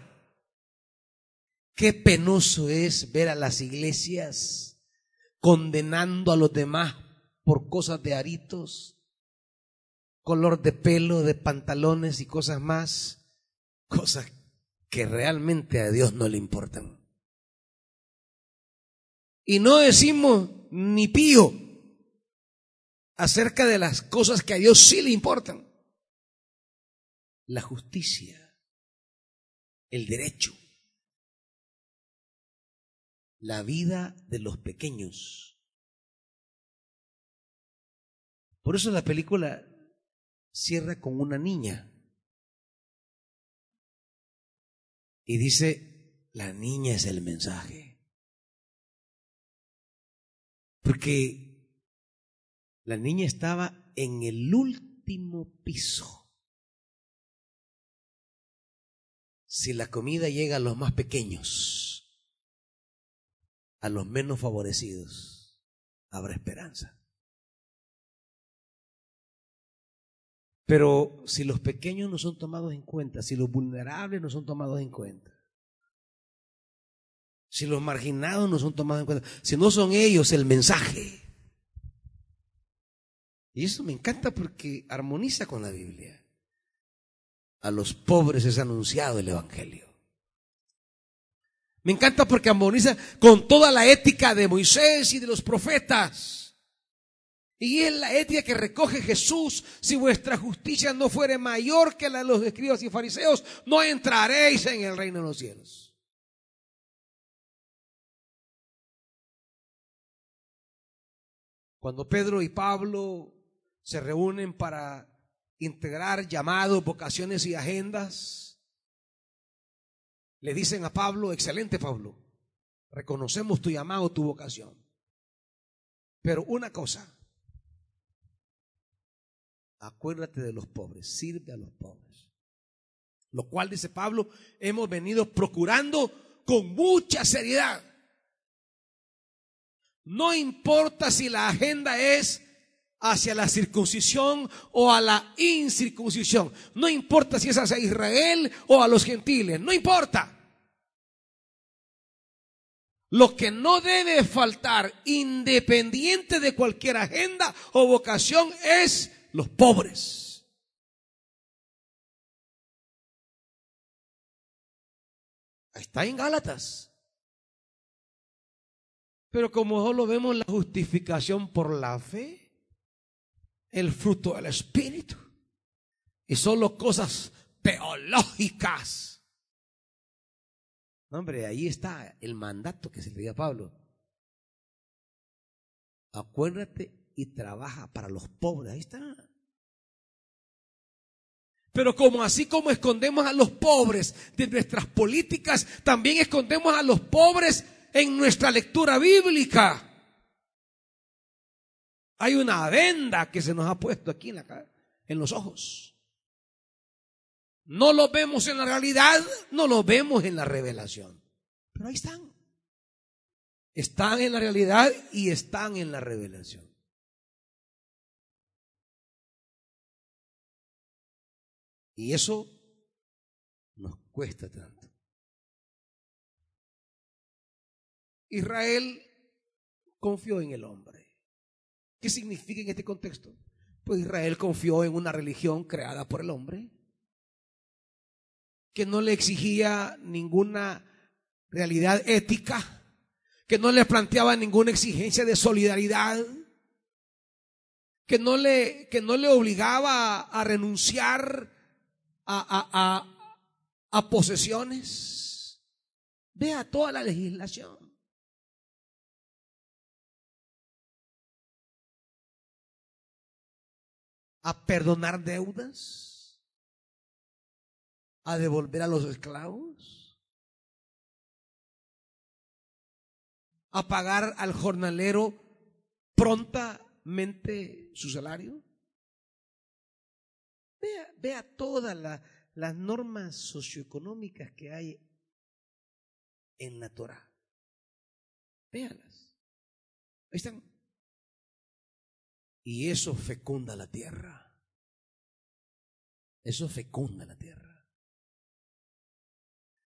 Qué penoso es ver a las iglesias condenando a los demás por cosas de aritos, color de pelo, de pantalones y cosas más, cosas que realmente a Dios no le importan. Y no decimos ni pío acerca de las cosas que a Dios sí le importan. La justicia, el derecho, la vida de los pequeños. Por eso la película cierra con una niña. Y dice, la niña es el mensaje. Porque la niña estaba en el último piso. Si la comida llega a los más pequeños, a los menos favorecidos, habrá esperanza. Pero si los pequeños no son tomados en cuenta, si los vulnerables no son tomados en cuenta, si los marginados no son tomados en cuenta, si no son ellos el mensaje. Y eso me encanta porque armoniza con la Biblia. A los pobres es anunciado el Evangelio. Me encanta porque armoniza con toda la ética de Moisés y de los profetas. Y es la ética que recoge Jesús. Si vuestra justicia no fuere mayor que la de los escribas y fariseos, no entraréis en el reino de los cielos. Cuando Pedro y Pablo se reúnen para integrar llamados, vocaciones y agendas, le dicen a Pablo, excelente Pablo, reconocemos tu llamado, tu vocación. Pero una cosa, acuérdate de los pobres, sirve a los pobres. Lo cual, dice Pablo, hemos venido procurando con mucha seriedad. No importa si la agenda es hacia la circuncisión o a la incircuncisión. No importa si es hacia Israel o a los gentiles. No importa. Lo que no debe faltar, independiente de cualquier agenda o vocación, es los pobres. Está en Gálatas. Pero como solo vemos la justificación por la fe, el fruto del Espíritu, y solo cosas teológicas. hombre, ahí está el mandato que se le dio a Pablo. Acuérdate y trabaja para los pobres. Ahí está. Pero como así como escondemos a los pobres de nuestras políticas, también escondemos a los pobres en nuestra lectura bíblica. Hay una venda que se nos ha puesto aquí en, la, en los ojos. No lo vemos en la realidad, no lo vemos en la revelación. Pero ahí están. Están en la realidad y están en la revelación. Y eso cuesta tanto. Israel confió en el hombre. ¿Qué significa en este contexto? Pues Israel confió en una religión creada por el hombre, que no le exigía ninguna realidad ética, que no le planteaba ninguna exigencia de solidaridad, que no le, que no le obligaba a renunciar a, a posesiones. Vea toda la legislación. A perdonar deudas, a devolver a los esclavos, a pagar al jornalero prontamente su salario. Vea, todas las normas socioeconómicas que hay en la Torah. Véalas. Ahí están. Y eso fecunda la tierra. Eso fecunda la tierra.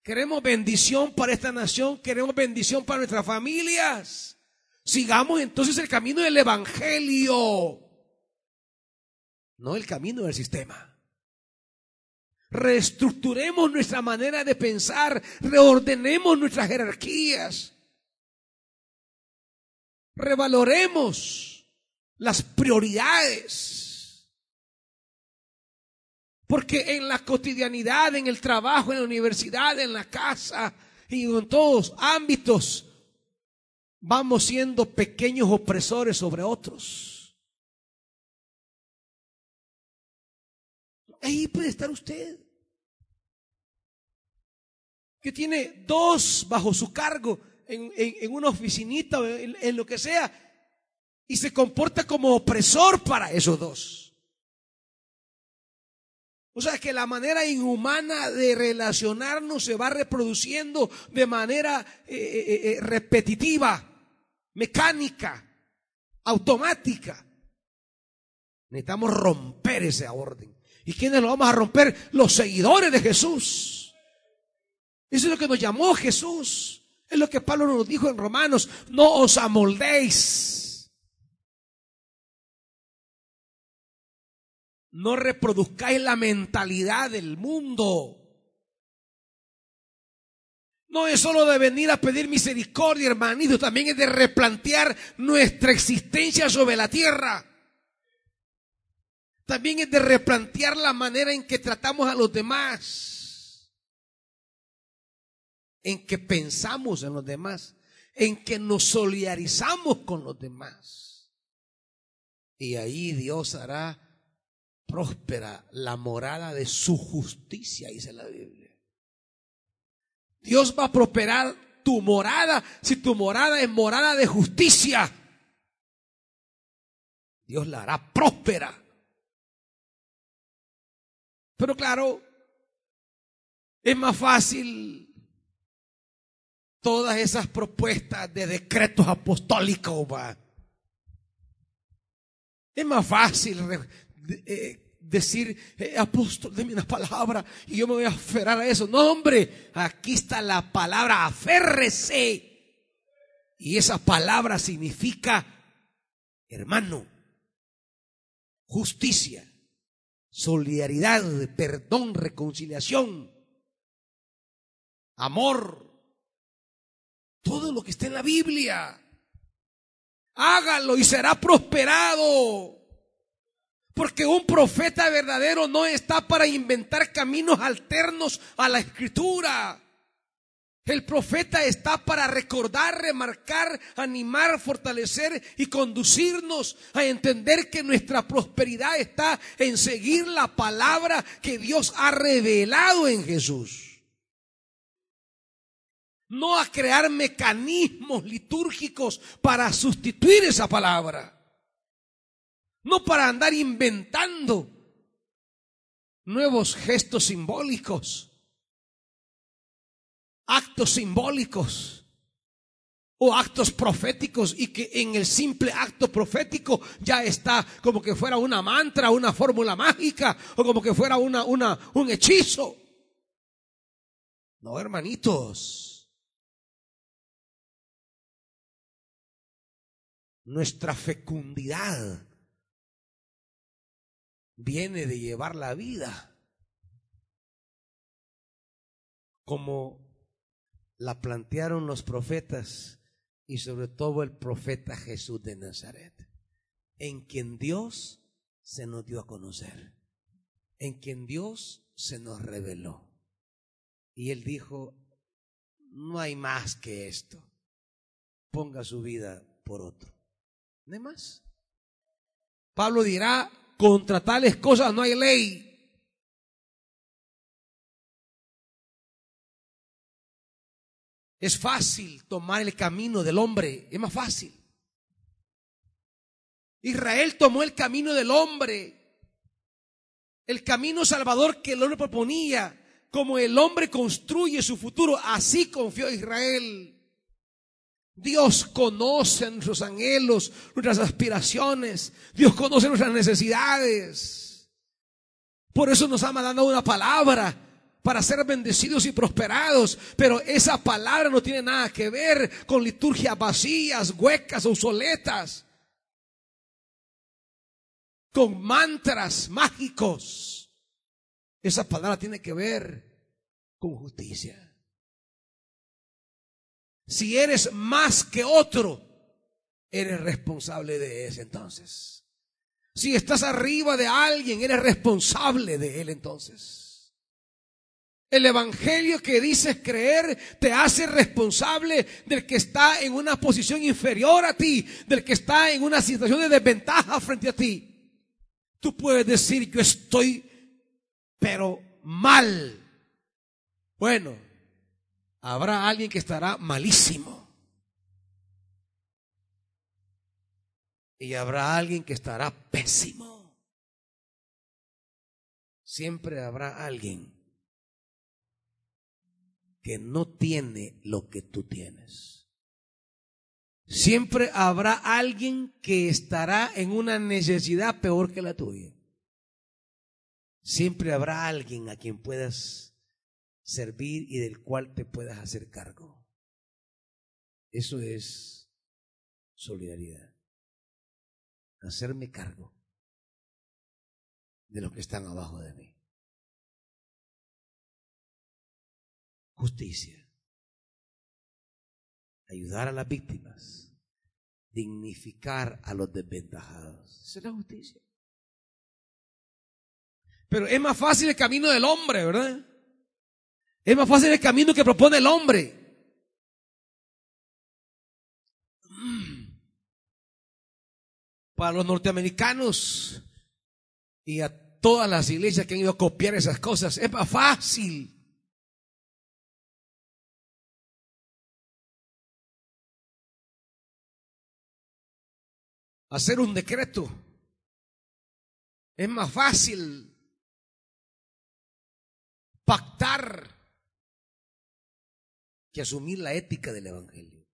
Queremos bendición para esta nación, queremos bendición para nuestras familias. Sigamos entonces el camino del Evangelio, no el camino del sistema. Reestructuremos nuestra manera de pensar, reordenemos nuestras jerarquías, revaloremos las prioridades. Porque en la cotidianidad, en el trabajo, en la universidad, en la casa y en todos ámbitos, vamos siendo pequeños opresores sobre otros. Ahí puede estar usted, que tiene dos bajo su cargo en, una oficinita, en lo que sea, y se comporta como opresor para esos dos. O sea que la manera inhumana de relacionarnos se va reproduciendo de manera eh, eh, eh, repetitiva, mecánica, automática. Necesitamos romper ese orden. ¿Y quiénes lo vamos a romper? Los seguidores de Jesús. Eso es lo que nos llamó Jesús. Es lo que Pablo nos dijo en Romanos. No os amoldéis No reproduzcáis la mentalidad del mundo. No es solo de venir a pedir misericordia, hermanito, también es de replantear nuestra existencia sobre la tierra. También es de replantear la manera en que tratamos a los demás, en que pensamos en los demás, en que nos solidarizamos con los demás. Y ahí Dios hará próspera la morada de su justicia, dice la Biblia. Dios va a prosperar tu morada si tu morada es morada de justicia. Dios la hará próspera. Pero claro, es más fácil todas esas propuestas de decretos apostólicos. Es más fácil eh, decir, eh, apóstol, déme una palabra y yo me voy a aferrar a eso. No, hombre, aquí está la palabra, aférrese. Y esa palabra significa, hermano, justicia, solidaridad, perdón, reconciliación, amor, todo lo que está en la Biblia. Hágalo y será prosperado. Porque un profeta verdadero no está para inventar caminos alternos a la escritura. El profeta está para recordar, remarcar, animar, fortalecer y conducirnos a entender que nuestra prosperidad está en seguir la palabra que Dios ha revelado en Jesús. No a crear mecanismos litúrgicos para sustituir esa palabra. No para andar inventando nuevos gestos simbólicos, actos simbólicos o actos proféticos y que en el simple acto profético ya está como que fuera una mantra, una fórmula mágica o como que fuera una, una, un hechizo. No, hermanitos. Nuestra fecundidad viene de llevar la vida como la plantearon los profetas y sobre todo el profeta Jesús de Nazaret, en quien Dios se nos dio a conocer, en quien Dios se nos reveló. Y él dijo, no hay más que esto, ponga su vida por otro. No más. Pablo dirá, contra tales cosas no hay ley. Es fácil tomar el camino del hombre, es más fácil. Israel tomó el camino del hombre, el camino salvador que el hombre proponía, como el hombre construye su futuro, así confió Israel. Dios conoce nuestros anhelos, nuestras aspiraciones. Dios conoce nuestras necesidades. Por eso nos ha mandado una palabra para ser bendecidos y prosperados. Pero esa palabra no tiene nada que ver con liturgias vacías, huecas, obsoletas. Con mantras mágicos. Esa palabra tiene que ver con justicia. Si eres más que otro, eres responsable de ese entonces. Si estás arriba de alguien, eres responsable de él entonces. El evangelio que dices creer te hace responsable del que está en una posición inferior a ti, del que está en una situación de desventaja frente a ti. Tú puedes decir, yo estoy, pero mal. Bueno, habrá alguien que estará malísimo. Y habrá alguien que estará pésimo. Siempre habrá alguien que no tiene lo que tú tienes. Siempre habrá alguien que estará en una necesidad peor que la tuya. Siempre habrá alguien a quien puedas servir y del cual te puedas hacer cargo. Eso es solidaridad. Hacerme cargo de los que están abajo de mí. Justicia. Ayudar a las víctimas. Dignificar a los desventajados. Esa es la justicia. Pero es más fácil el camino del hombre, ¿verdad? Es más fácil el camino que propone el hombre. Para los norteamericanos y a todas las iglesias que han ido a copiar esas cosas, es más fácil. Hacer un decreto. Es más fácil pactar que asumir la ética del Evangelio.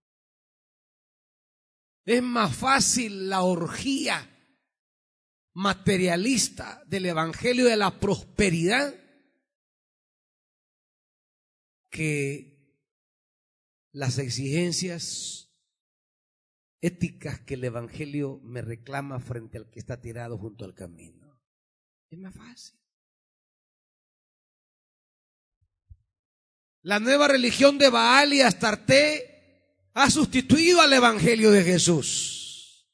Es más fácil la orgía materialista del Evangelio de la prosperidad que las exigencias éticas que el Evangelio me reclama frente al que está tirado junto al camino. Es más fácil. La nueva religión de Baal y Astarte ha sustituido al Evangelio de Jesús.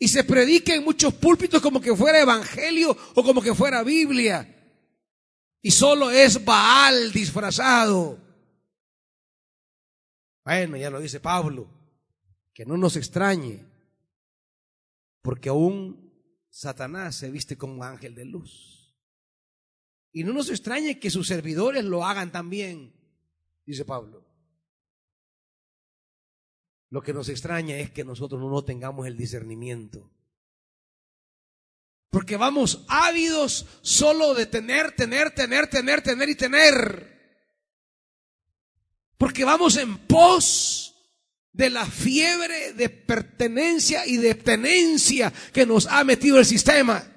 Y se predica en muchos púlpitos como que fuera Evangelio o como que fuera Biblia. Y solo es Baal disfrazado. Bueno, ya lo dice Pablo, que no nos extrañe, porque aún Satanás se viste como ángel de luz. Y no nos extrañe que sus servidores lo hagan también, dice Pablo. Lo que nos extraña es que nosotros no tengamos el discernimiento. Porque vamos ávidos solo de tener, tener, tener, tener, tener y tener. Porque vamos en pos de la fiebre de pertenencia y de tenencia que nos ha metido el sistema.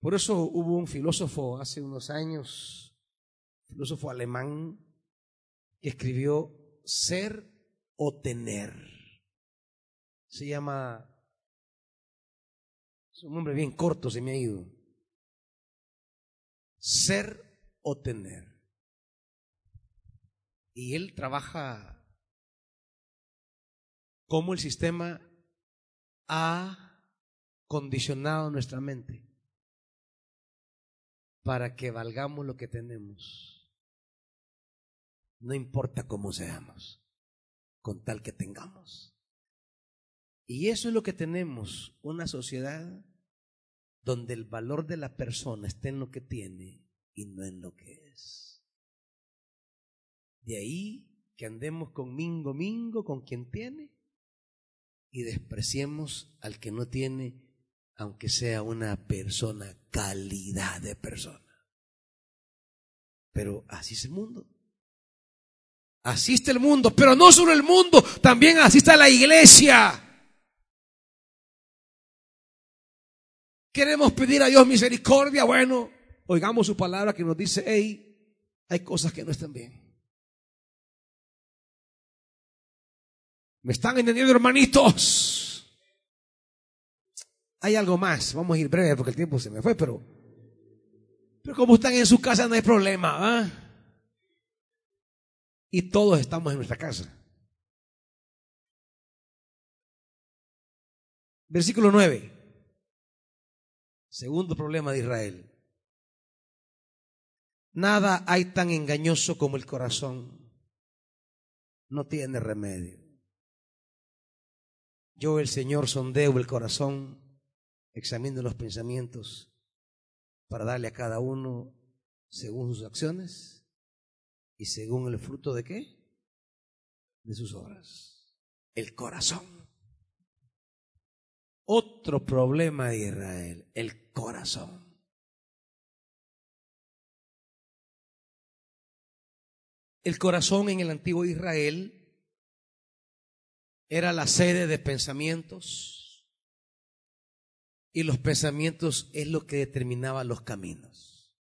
Por eso hubo un filósofo hace unos años, filósofo alemán, que escribió ser o tener. Se llama, es un nombre bien corto, se me ha ido. Ser o tener. Y él trabaja como el sistema ha condicionado nuestra mente para que valgamos lo que tenemos. No importa cómo seamos, con tal que tengamos. Y eso es lo que tenemos, una sociedad donde el valor de la persona está en lo que tiene y no en lo que es. De ahí que andemos con mingo mingo con quien tiene y despreciemos al que no tiene, aunque sea una persona, calidad de persona. Pero así es el mundo. Así está el mundo, pero no solo el mundo, también así está la iglesia. Queremos pedir a Dios misericordia. Bueno, oigamos su palabra que nos dice, hey, hay cosas que no están bien. ¿Me están entendiendo, hermanitos? Hay algo más. Vamos a ir breve porque el tiempo se me fue, pero, pero como están en su casa no hay problema. ¿ah? Y todos estamos en nuestra casa. Versículo 9. Segundo problema de Israel. Nada hay tan engañoso como el corazón. No tiene remedio. Yo, el Señor, sondeo el corazón, examino los pensamientos para darle a cada uno según sus acciones y según el fruto de qué? De sus obras. El corazón. Otro problema de Israel, el corazón. El corazón en el antiguo Israel era la sede de pensamientos y los pensamientos es lo que determinaba los caminos.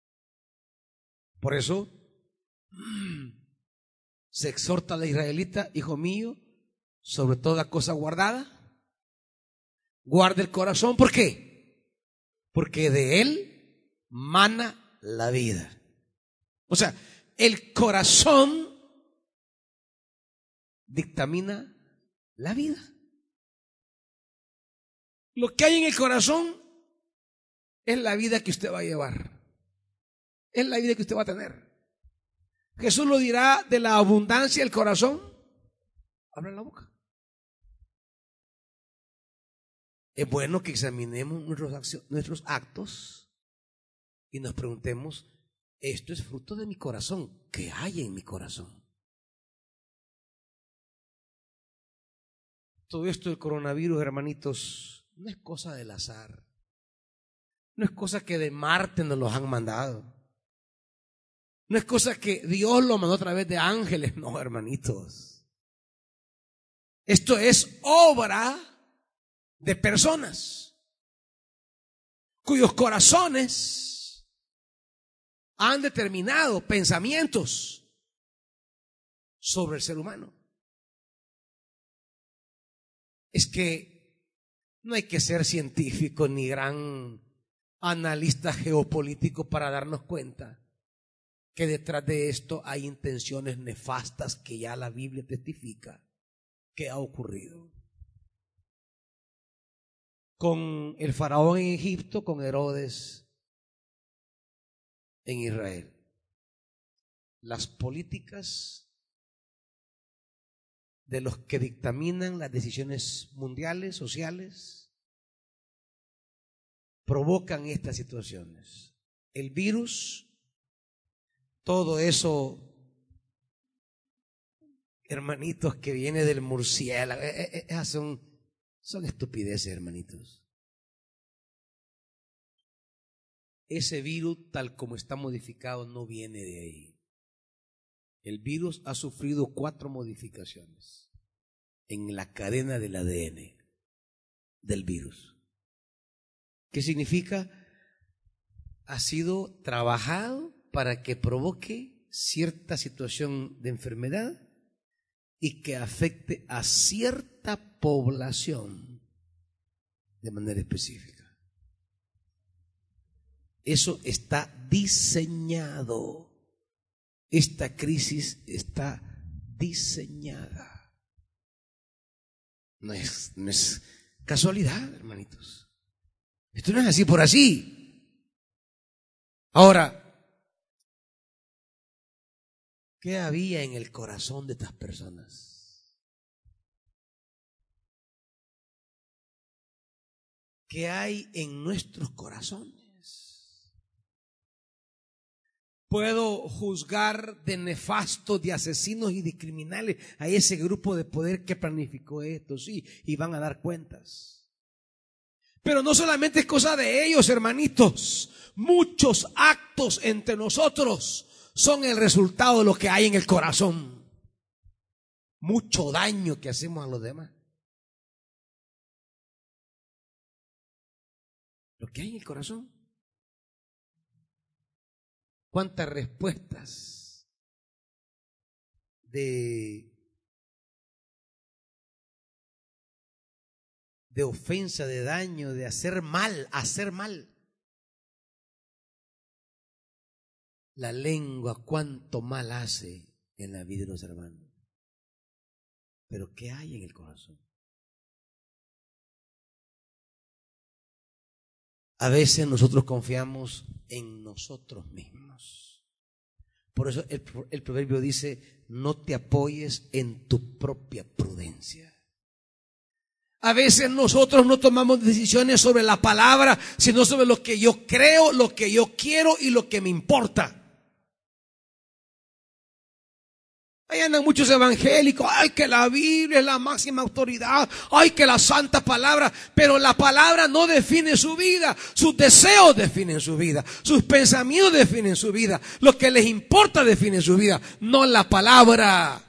Por eso se exhorta a la israelita, hijo mío, sobre toda cosa guardada, guarde el corazón. ¿Por qué? Porque de él mana la vida. O sea, el corazón dictamina la vida. Lo que hay en el corazón es la vida que usted va a llevar. Es la vida que usted va a tener. Jesús lo dirá de la abundancia del corazón. Habla la boca. Es bueno que examinemos nuestros, nuestros actos y nos preguntemos, esto es fruto de mi corazón. ¿Qué hay en mi corazón? Todo esto del coronavirus, hermanitos, no es cosa del azar. No es cosa que de Marte nos los han mandado. No es cosa que Dios lo mandó a través de ángeles, no, hermanitos. Esto es obra de personas cuyos corazones han determinado pensamientos sobre el ser humano es que no hay que ser científico ni gran analista geopolítico para darnos cuenta que detrás de esto hay intenciones nefastas que ya la Biblia testifica que ha ocurrido. Con el faraón en Egipto, con Herodes en Israel. Las políticas de los que dictaminan las decisiones mundiales, sociales, provocan estas situaciones. El virus, todo eso, hermanitos, que viene del murciélago, eh, eh, eh, son, son estupideces, hermanitos. Ese virus, tal como está modificado, no viene de ahí. El virus ha sufrido cuatro modificaciones en la cadena del ADN del virus. ¿Qué significa? ha sido trabajado para que provoque cierta situación de enfermedad y que afecte a cierta población de manera específica. Eso está diseñado. Esta crisis está diseñada. No es, no es casualidad, hermanitos. Esto no es así por así. Ahora, ¿qué había en el corazón de estas personas? ¿Qué hay en nuestros corazones? Puedo juzgar de nefastos, de asesinos y de criminales a ese grupo de poder que planificó esto, sí, y van a dar cuentas. Pero no solamente es cosa de ellos, hermanitos. Muchos actos entre nosotros son el resultado de lo que hay en el corazón. Mucho daño que hacemos a los demás. Lo que hay en el corazón cuántas respuestas de, de ofensa, de daño, de hacer mal, hacer mal. La lengua cuánto mal hace en la vida de los hermanos. Pero ¿qué hay en el corazón? A veces nosotros confiamos en nosotros mismos. Por eso el, proverbio dice, no te apoyes en tu propia prudencia. A veces nosotros no tomamos decisiones sobre la palabra, sino sobre lo que yo creo, lo que yo quiero y lo que me importa. Ahí andan muchos evangélicos, ay que la Biblia es la máxima autoridad, ay que la santa palabra, pero la palabra no define su vida, sus deseos definen su vida, sus pensamientos definen su vida, lo que les importa define su vida, no la palabra.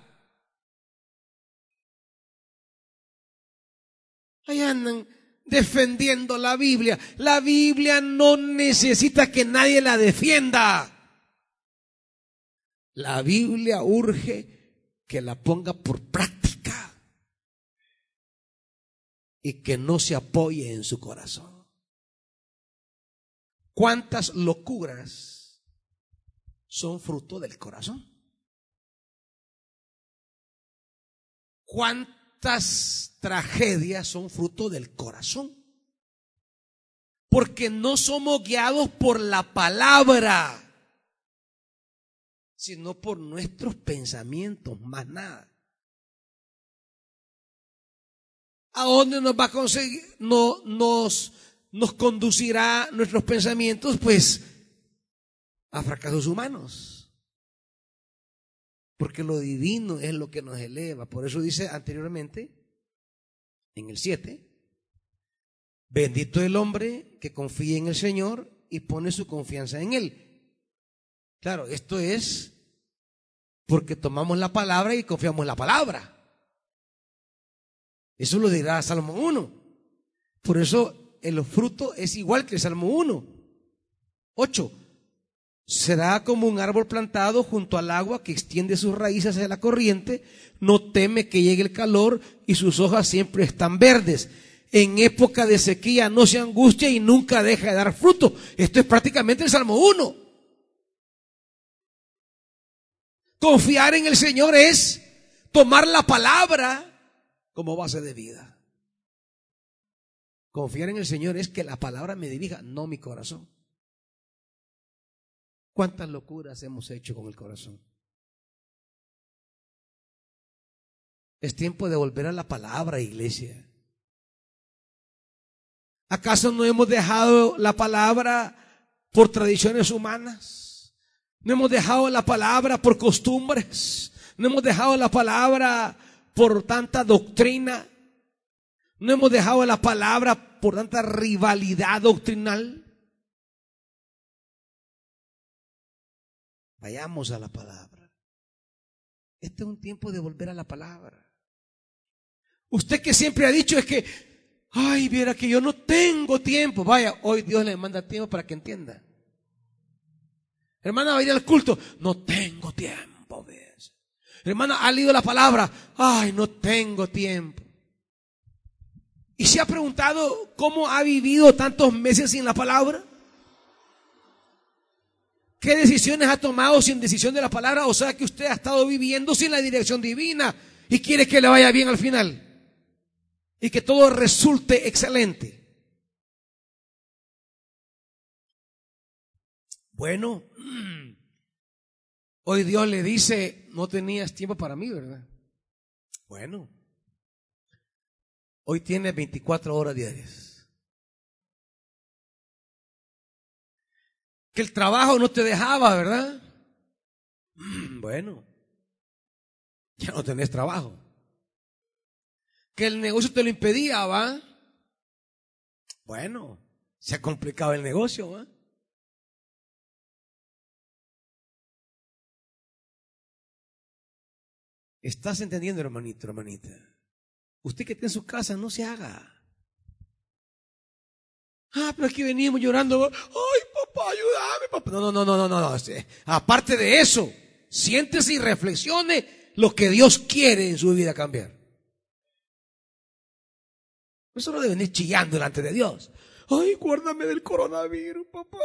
Ahí andan defendiendo la Biblia, la Biblia no necesita que nadie la defienda. La Biblia urge que la ponga por práctica y que no se apoye en su corazón. ¿Cuántas locuras son fruto del corazón? ¿Cuántas tragedias son fruto del corazón? Porque no somos guiados por la palabra sino por nuestros pensamientos, más nada. ¿A dónde nos va a conseguir, no, nos, nos conducirá nuestros pensamientos? Pues a fracasos humanos. Porque lo divino es lo que nos eleva. Por eso dice anteriormente, en el 7, bendito el hombre que confía en el Señor y pone su confianza en Él. Claro, esto es porque tomamos la palabra y confiamos en la palabra. Eso lo dirá Salmo 1. Por eso el fruto es igual que el Salmo 1. 8. Será como un árbol plantado junto al agua que extiende sus raíces hacia la corriente, no teme que llegue el calor y sus hojas siempre están verdes. En época de sequía no se angustia y nunca deja de dar fruto. Esto es prácticamente el Salmo 1. Confiar en el Señor es tomar la palabra como base de vida. Confiar en el Señor es que la palabra me dirija, no mi corazón. ¿Cuántas locuras hemos hecho con el corazón? Es tiempo de volver a la palabra, iglesia. ¿Acaso no hemos dejado la palabra por tradiciones humanas? No hemos dejado la palabra por costumbres. No hemos dejado la palabra por tanta doctrina. No hemos dejado la palabra por tanta rivalidad doctrinal. Vayamos a la palabra. Este es un tiempo de volver a la palabra. Usted que siempre ha dicho es que, ay, viera que yo no tengo tiempo. Vaya, hoy Dios le manda tiempo para que entienda. Hermana, va a ir al culto. No tengo tiempo. ¿ves? Hermana, ha leído la palabra. Ay, no tengo tiempo. ¿Y se ha preguntado cómo ha vivido tantos meses sin la palabra? ¿Qué decisiones ha tomado sin decisión de la palabra? O sea que usted ha estado viviendo sin la dirección divina y quiere que le vaya bien al final. Y que todo resulte excelente. Bueno, hoy Dios le dice, no tenías tiempo para mí, ¿verdad? Bueno, hoy tienes 24 horas diarias. Que el trabajo no te dejaba, ¿verdad? Bueno, ya no tenés trabajo. Que el negocio te lo impedía, ¿va? Bueno, se ha complicado el negocio, ¿va? ¿Estás entendiendo, hermanito, hermanita? Usted que está en su casa, no se haga. Ah, pero aquí venimos llorando. Ay, papá, ayúdame, papá. No, no, no, no, no, no. Aparte de eso, siéntese y reflexione lo que Dios quiere en su vida cambiar. Eso no debe venir chillando delante de Dios. Ay, guárdame del coronavirus, papá.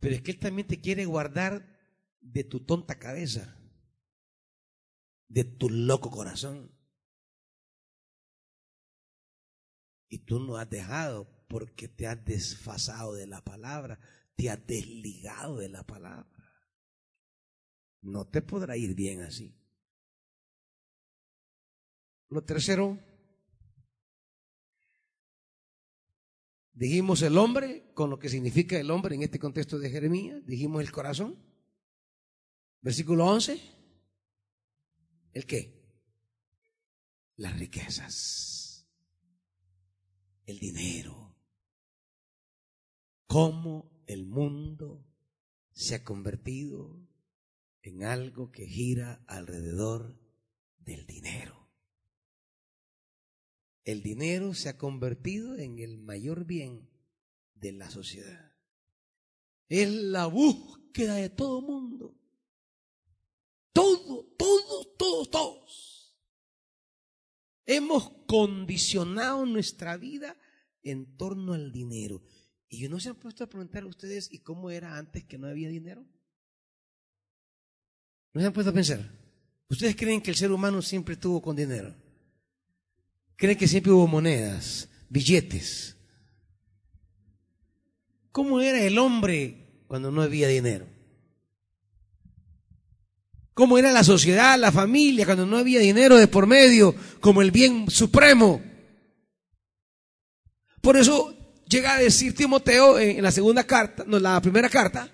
Pero es que Él también te quiere guardar de tu tonta cabeza, de tu loco corazón. Y tú no has dejado porque te has desfasado de la palabra, te has desligado de la palabra. No te podrá ir bien así. Lo tercero, dijimos el hombre, con lo que significa el hombre en este contexto de Jeremías, dijimos el corazón. Versículo 11. ¿El qué? Las riquezas. El dinero. Cómo el mundo se ha convertido en algo que gira alrededor del dinero. El dinero se ha convertido en el mayor bien de la sociedad. Es la búsqueda de todo mundo. Todo, todos. Hemos condicionado nuestra vida en torno al dinero. ¿Y no se han puesto a preguntar a ustedes, ¿y cómo era antes que no había dinero? ¿No se han puesto a pensar? ¿Ustedes creen que el ser humano siempre estuvo con dinero? ¿Creen que siempre hubo monedas, billetes? ¿Cómo era el hombre cuando no había dinero? Cómo era la sociedad, la familia, cuando no había dinero de por medio, como el bien supremo. Por eso llega a decir Timoteo en la segunda carta, no, la primera carta,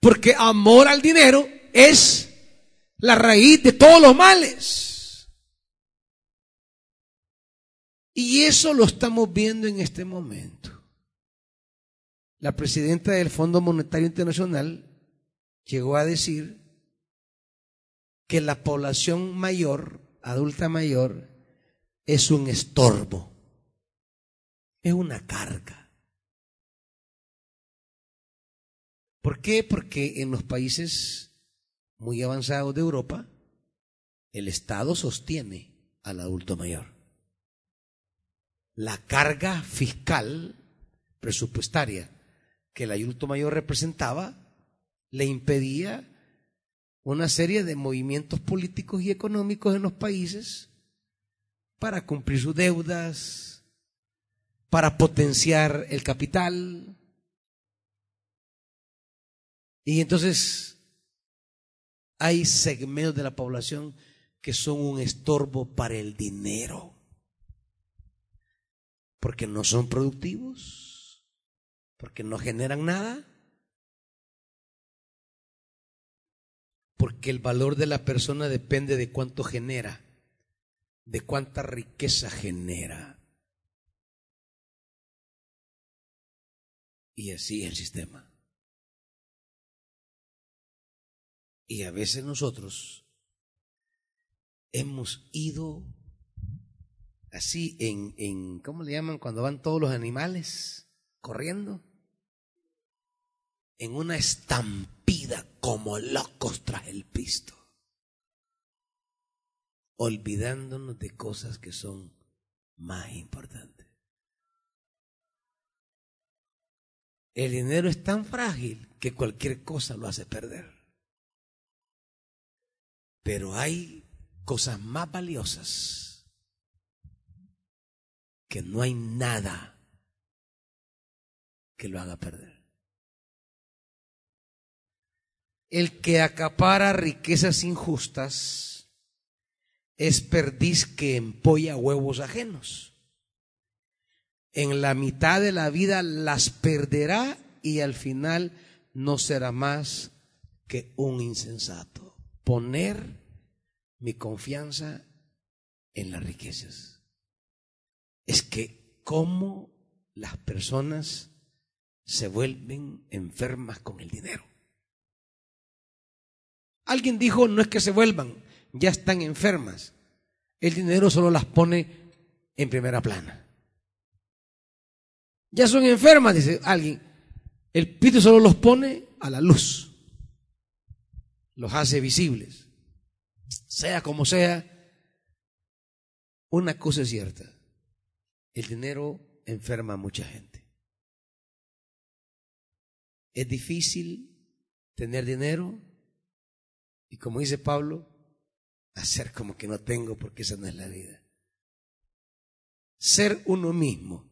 porque amor al dinero es la raíz de todos los males. Y eso lo estamos viendo en este momento. La presidenta del Fondo Monetario Internacional llegó a decir que la población mayor, adulta mayor, es un estorbo, es una carga. ¿Por qué? Porque en los países muy avanzados de Europa, el Estado sostiene al adulto mayor. La carga fiscal presupuestaria que el adulto mayor representaba le impedía una serie de movimientos políticos y económicos en los países para cumplir sus deudas, para potenciar el capital. Y entonces hay segmentos de la población que son un estorbo para el dinero, porque no son productivos, porque no generan nada Porque el valor de la persona depende de cuánto genera, de cuánta riqueza genera. Y así el sistema. Y a veces nosotros hemos ido así en, en, ¿cómo le llaman cuando van todos los animales corriendo? En una estampida como locos tras el pisto, olvidándonos de cosas que son más importantes. El dinero es tan frágil que cualquier cosa lo hace perder. Pero hay cosas más valiosas que no hay nada que lo haga perder. El que acapara riquezas injustas es perdiz que empolla huevos ajenos. En la mitad de la vida las perderá y al final no será más que un insensato. Poner mi confianza en las riquezas. Es que cómo las personas se vuelven enfermas con el dinero. Alguien dijo, no es que se vuelvan, ya están enfermas. El dinero solo las pone en primera plana. Ya son enfermas, dice alguien. El pito solo los pone a la luz. Los hace visibles. Sea como sea, una cosa es cierta. El dinero enferma a mucha gente. Es difícil tener dinero y como dice Pablo, hacer como que no tengo porque esa no es la vida. Ser uno mismo,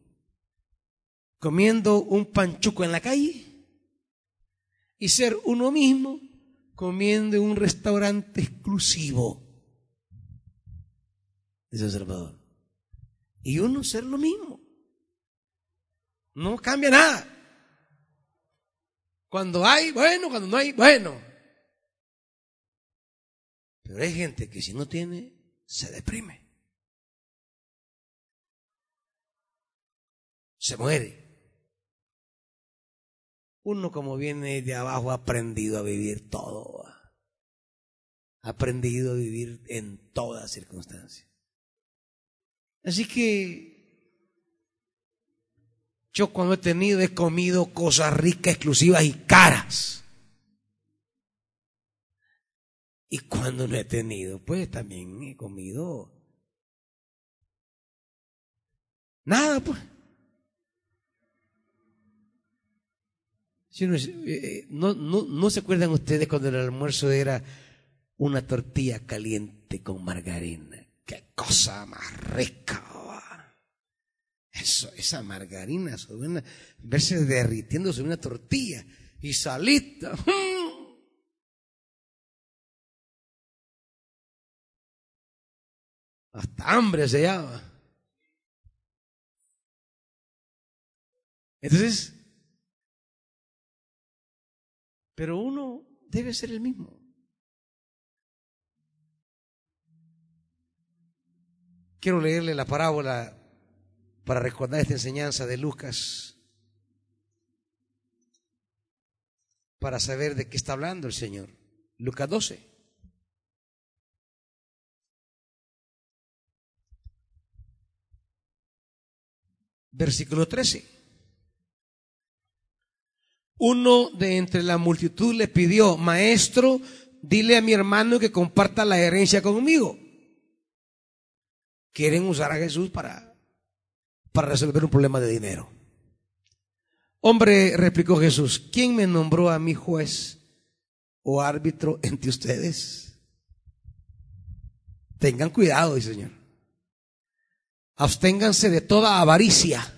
comiendo un panchuco en la calle y ser uno mismo comiendo en un restaurante exclusivo San Salvador. Y uno ser lo mismo. No cambia nada. Cuando hay, bueno, cuando no hay, bueno. Pero hay gente que si no tiene, se deprime. Se muere. Uno como viene de abajo ha aprendido a vivir todo. Ha aprendido a vivir en todas circunstancias. Así que yo cuando he tenido he comido cosas ricas, exclusivas y caras. Y cuando no he tenido, pues también he comido nada, pues. Eh, eh, no, se acuerdan ustedes cuando el almuerzo era una tortilla caliente con margarina? ¡Qué cosa más rica! Esa margarina, sobre una, verse derritiendo sobre una tortilla y salita. Hasta hambre se llama. Entonces, pero uno debe ser el mismo. Quiero leerle la parábola para recordar esta enseñanza de Lucas, para saber de qué está hablando el Señor. Lucas 12. Versículo 13. Uno de entre la multitud le pidió, maestro, dile a mi hermano que comparta la herencia conmigo. Quieren usar a Jesús para, para resolver un problema de dinero. Hombre, replicó Jesús, ¿quién me nombró a mi juez o árbitro entre ustedes? Tengan cuidado, dice el Señor. Absténganse de toda avaricia.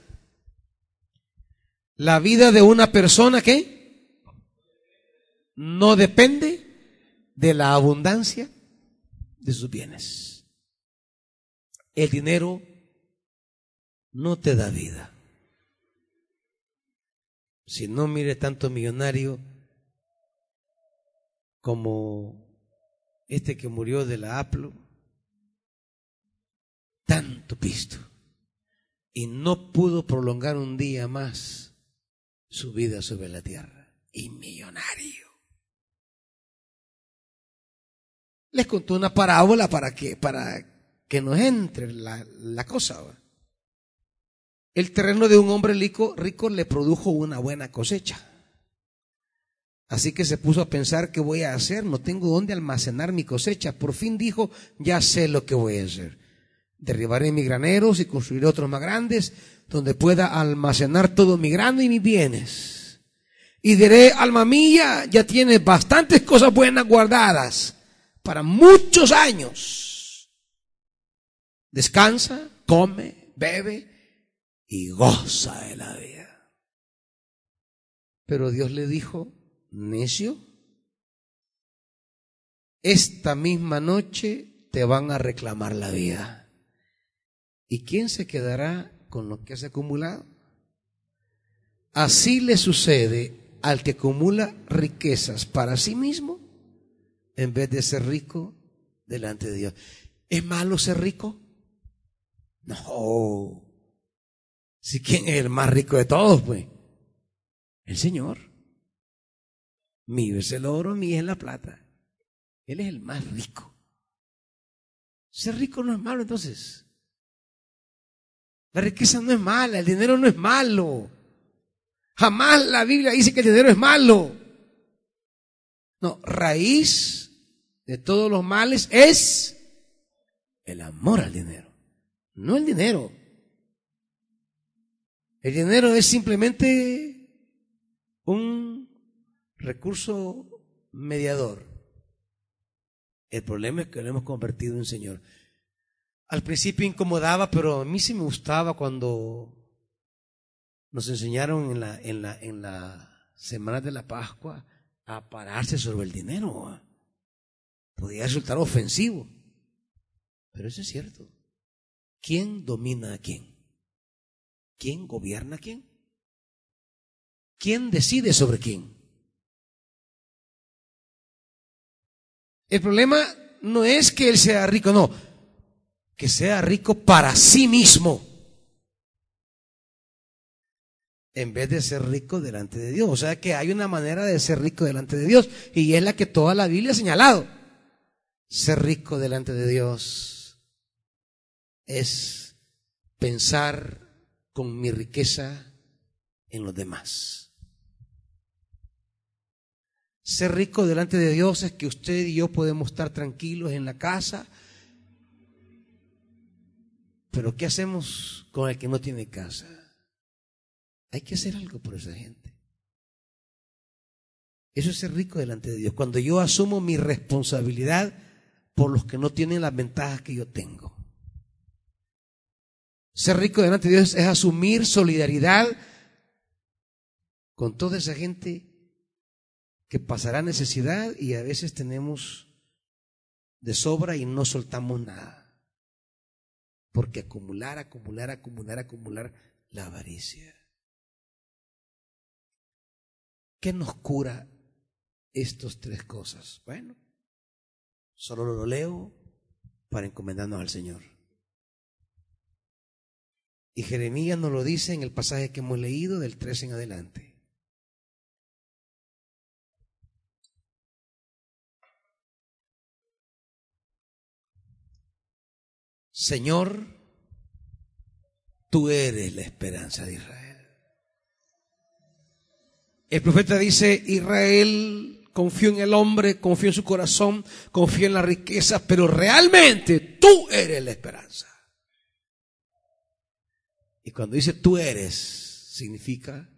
La vida de una persona que no depende de la abundancia de sus bienes. El dinero no te da vida. Si no mire tanto millonario como este que murió de la Aplo, tanto pisto, y no pudo prolongar un día más su vida sobre la tierra. Y millonario. Les contó una parábola para que, para que nos entre la, la cosa. El terreno de un hombre rico, rico le produjo una buena cosecha. Así que se puso a pensar qué voy a hacer, no tengo dónde almacenar mi cosecha. Por fin dijo, ya sé lo que voy a hacer. Derribaré mis graneros y construiré otros más grandes, donde pueda almacenar todo mi grano y mis bienes. Y diré, alma mía, ya tienes bastantes cosas buenas guardadas para muchos años. Descansa, come, bebe y goza de la vida. Pero Dios le dijo, necio, esta misma noche te van a reclamar la vida. ¿Y quién se quedará con lo que has acumulado? Así le sucede al que acumula riquezas para sí mismo en vez de ser rico delante de Dios. ¿Es malo ser rico? No. Si quién es el más rico de todos, pues. El Señor. Mío es el oro, mío es la plata. Él es el más rico. Ser rico no es malo entonces. La riqueza no es mala, el dinero no es malo. Jamás la Biblia dice que el dinero es malo. No, raíz de todos los males es el amor al dinero, no el dinero. El dinero es simplemente un recurso mediador. El problema es que lo hemos convertido en Señor. Al principio incomodaba, pero a mí sí me gustaba cuando nos enseñaron en la, en la, en la semana de la Pascua a pararse sobre el dinero. Podía resultar ofensivo, pero eso es cierto. ¿Quién domina a quién? ¿Quién gobierna a quién? ¿Quién decide sobre quién? El problema no es que él sea rico, no, que sea rico para sí mismo, en vez de ser rico delante de Dios. O sea que hay una manera de ser rico delante de Dios, y es la que toda la Biblia ha señalado. Ser rico delante de Dios es pensar con mi riqueza en los demás. Ser rico delante de Dios es que usted y yo podemos estar tranquilos en la casa. Pero ¿qué hacemos con el que no tiene casa? Hay que hacer algo por esa gente. Eso es ser rico delante de Dios. Cuando yo asumo mi responsabilidad por los que no tienen las ventajas que yo tengo. Ser rico delante de Dios es asumir solidaridad con toda esa gente que pasará necesidad y a veces tenemos de sobra y no soltamos nada. Porque acumular, acumular, acumular, acumular la avaricia. ¿Qué nos cura estas tres cosas? Bueno, solo lo leo para encomendarnos al Señor. Y Jeremías nos lo dice en el pasaje que hemos leído del 3 en adelante. Señor, tú eres la esperanza de Israel. El profeta dice, Israel confió en el hombre, confió en su corazón, confió en la riqueza, pero realmente tú eres la esperanza. Y cuando dice tú eres, significa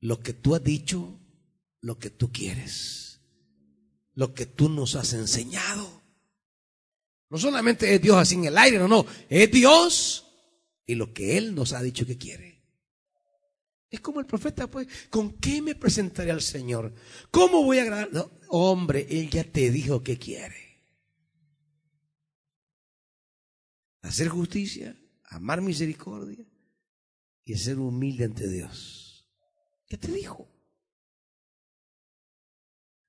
lo que tú has dicho, lo que tú quieres, lo que tú nos has enseñado. No solamente es Dios así en el aire, no, no, es Dios y lo que Él nos ha dicho que quiere. Es como el profeta, pues, ¿con qué me presentaré al Señor? ¿Cómo voy a agradar? No, hombre, Él ya te dijo que quiere. Hacer justicia, amar misericordia y ser humilde ante Dios. ¿Qué te dijo?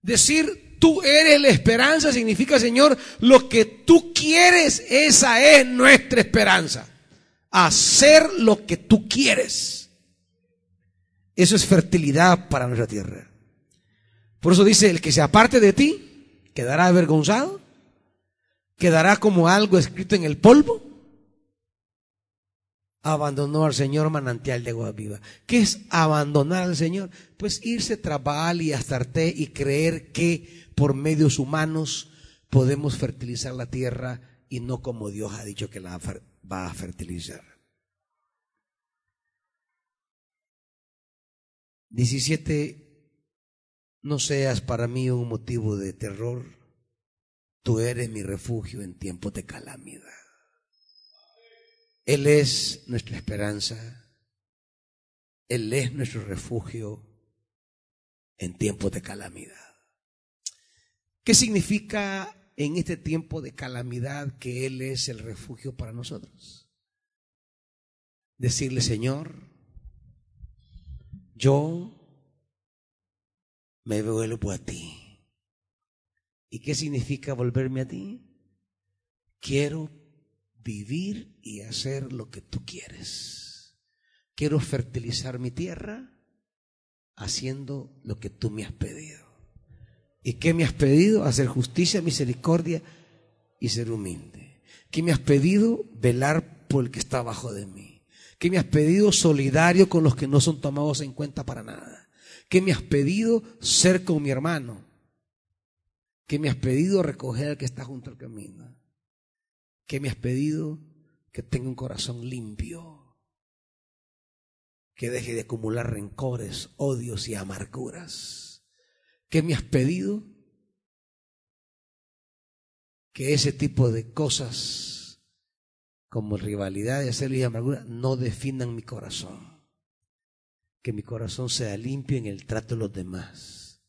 Decir tú eres la esperanza significa, Señor, lo que tú quieres, esa es nuestra esperanza. Hacer lo que tú quieres. Eso es fertilidad para nuestra tierra. Por eso dice, el que se aparte de ti, quedará avergonzado, quedará como algo escrito en el polvo. Abandonó al Señor manantial de agua viva. ¿Qué es abandonar al Señor? Pues irse tras Baal y Astarte y creer que por medios humanos podemos fertilizar la tierra y no como Dios ha dicho que la va a fertilizar. 17. No seas para mí un motivo de terror. Tú eres mi refugio en tiempos de calamidad. Él es nuestra esperanza. Él es nuestro refugio en tiempos de calamidad. ¿Qué significa en este tiempo de calamidad que Él es el refugio para nosotros? Decirle, Señor, yo me vuelvo a ti. ¿Y qué significa volverme a ti? Quiero vivir y hacer lo que tú quieres. Quiero fertilizar mi tierra haciendo lo que tú me has pedido. ¿Y qué me has pedido? Hacer justicia, misericordia y ser humilde. ¿Qué me has pedido? Velar por el que está abajo de mí. ¿Qué me has pedido? Solidario con los que no son tomados en cuenta para nada. ¿Qué me has pedido? Ser con mi hermano. ¿Qué me has pedido? Recoger al que está junto al camino. ¿Qué me has pedido? Que tenga un corazón limpio. Que deje de acumular rencores, odios y amarguras. ¿Qué me has pedido? Que ese tipo de cosas como rivalidades, celos y amargura no definan mi corazón. Que mi corazón sea limpio en el trato de los demás.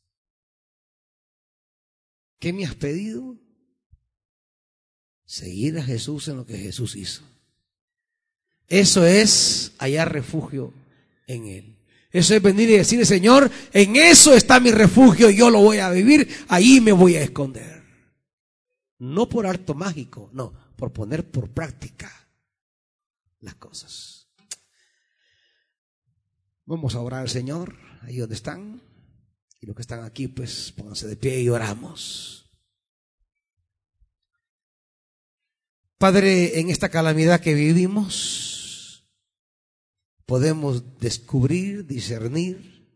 ¿Qué me has pedido? Seguir a Jesús en lo que Jesús hizo. Eso es hallar refugio en Él. Eso es venir y decirle, Señor, en eso está mi refugio, yo lo voy a vivir, ahí me voy a esconder. No por harto mágico, no, por poner por práctica las cosas. Vamos a orar al Señor, ahí donde están. Y los que están aquí, pues pónganse de pie y oramos. Padre, en esta calamidad que vivimos, podemos descubrir, discernir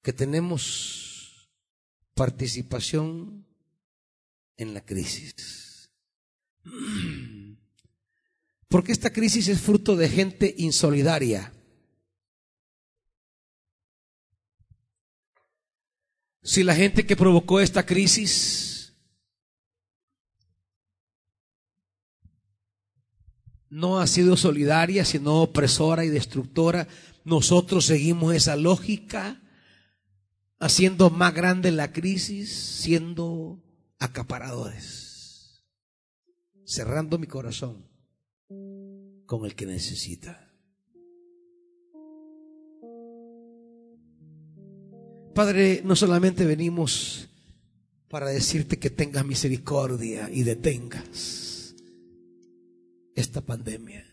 que tenemos participación en la crisis. Porque esta crisis es fruto de gente insolidaria. Si la gente que provocó esta crisis no ha sido solidaria, sino opresora y destructora, nosotros seguimos esa lógica, haciendo más grande la crisis, siendo acaparadores, cerrando mi corazón con el que necesita. Padre, no solamente venimos para decirte que tengas misericordia y detengas esta pandemia.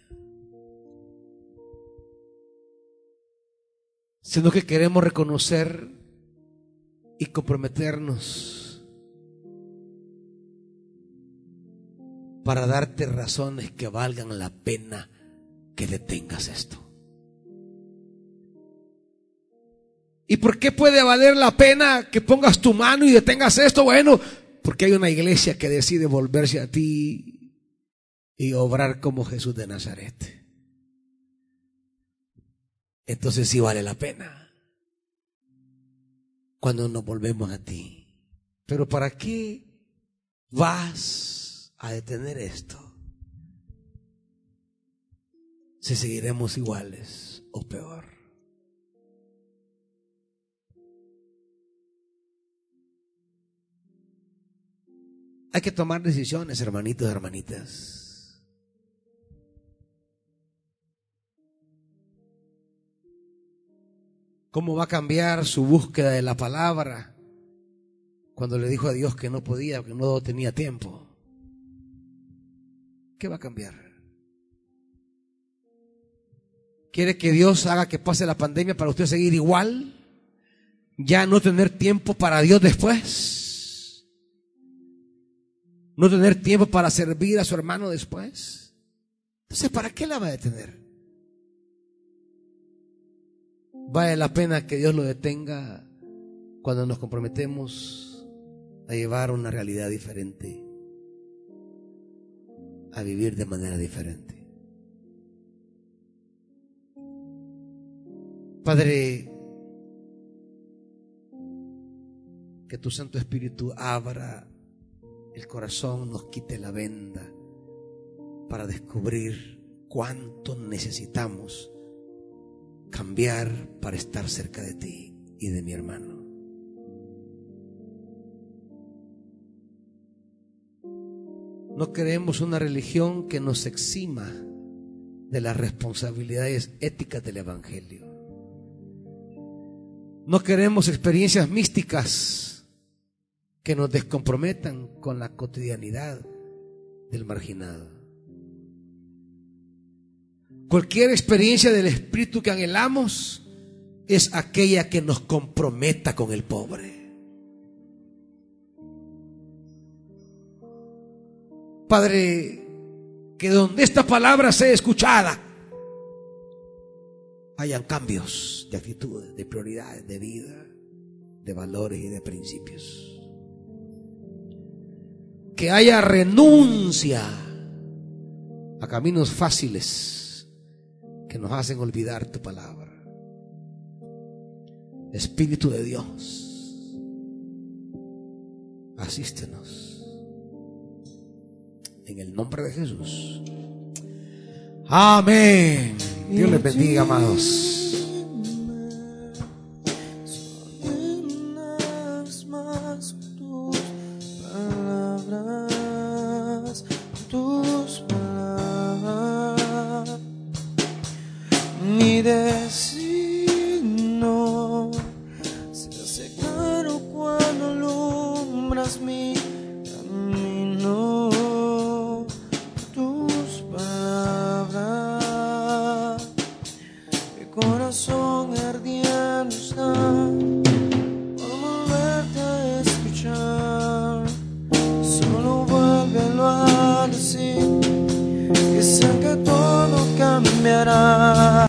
Sino que queremos reconocer y comprometernos para darte razones que valgan la pena que detengas esto. ¿Y por qué puede valer la pena que pongas tu mano y detengas esto? Bueno, porque hay una iglesia que decide volverse a ti y obrar como Jesús de Nazaret. Entonces sí vale la pena cuando nos volvemos a ti. Pero ¿para qué vas a detener esto? Si seguiremos iguales o peor. Hay que tomar decisiones, hermanitos hermanitas. ¿Cómo va a cambiar su búsqueda de la palabra cuando le dijo a Dios que no podía, que no tenía tiempo? ¿Qué va a cambiar? ¿Quiere que Dios haga que pase la pandemia para usted seguir igual? ¿Ya no tener tiempo para Dios después? no tener tiempo para servir a su hermano después. Entonces, ¿para qué la va a detener? Vale la pena que Dios lo detenga cuando nos comprometemos a llevar una realidad diferente, a vivir de manera diferente. Padre, que tu Santo Espíritu abra el corazón, nos quite la venda para descubrir cuánto necesitamos cambiar para estar cerca de ti y de mi hermano. No queremos una religión que nos exima de las responsabilidades éticas del Evangelio. No queremos experiencias místicas que nos descomprometan con la cotidianidad del marginado. Cualquier experiencia del Espíritu que anhelamos es aquella que nos comprometa con el pobre. Padre, que donde esta palabra sea escuchada, hayan cambios de actitudes, de prioridades, de vida, de valores y de principios. Que haya renuncia a caminos fáciles que nos hacen olvidar tu palabra. Espíritu de Dios, asístenos. En el nombre de Jesús. Amén. Dios les bendiga, amados.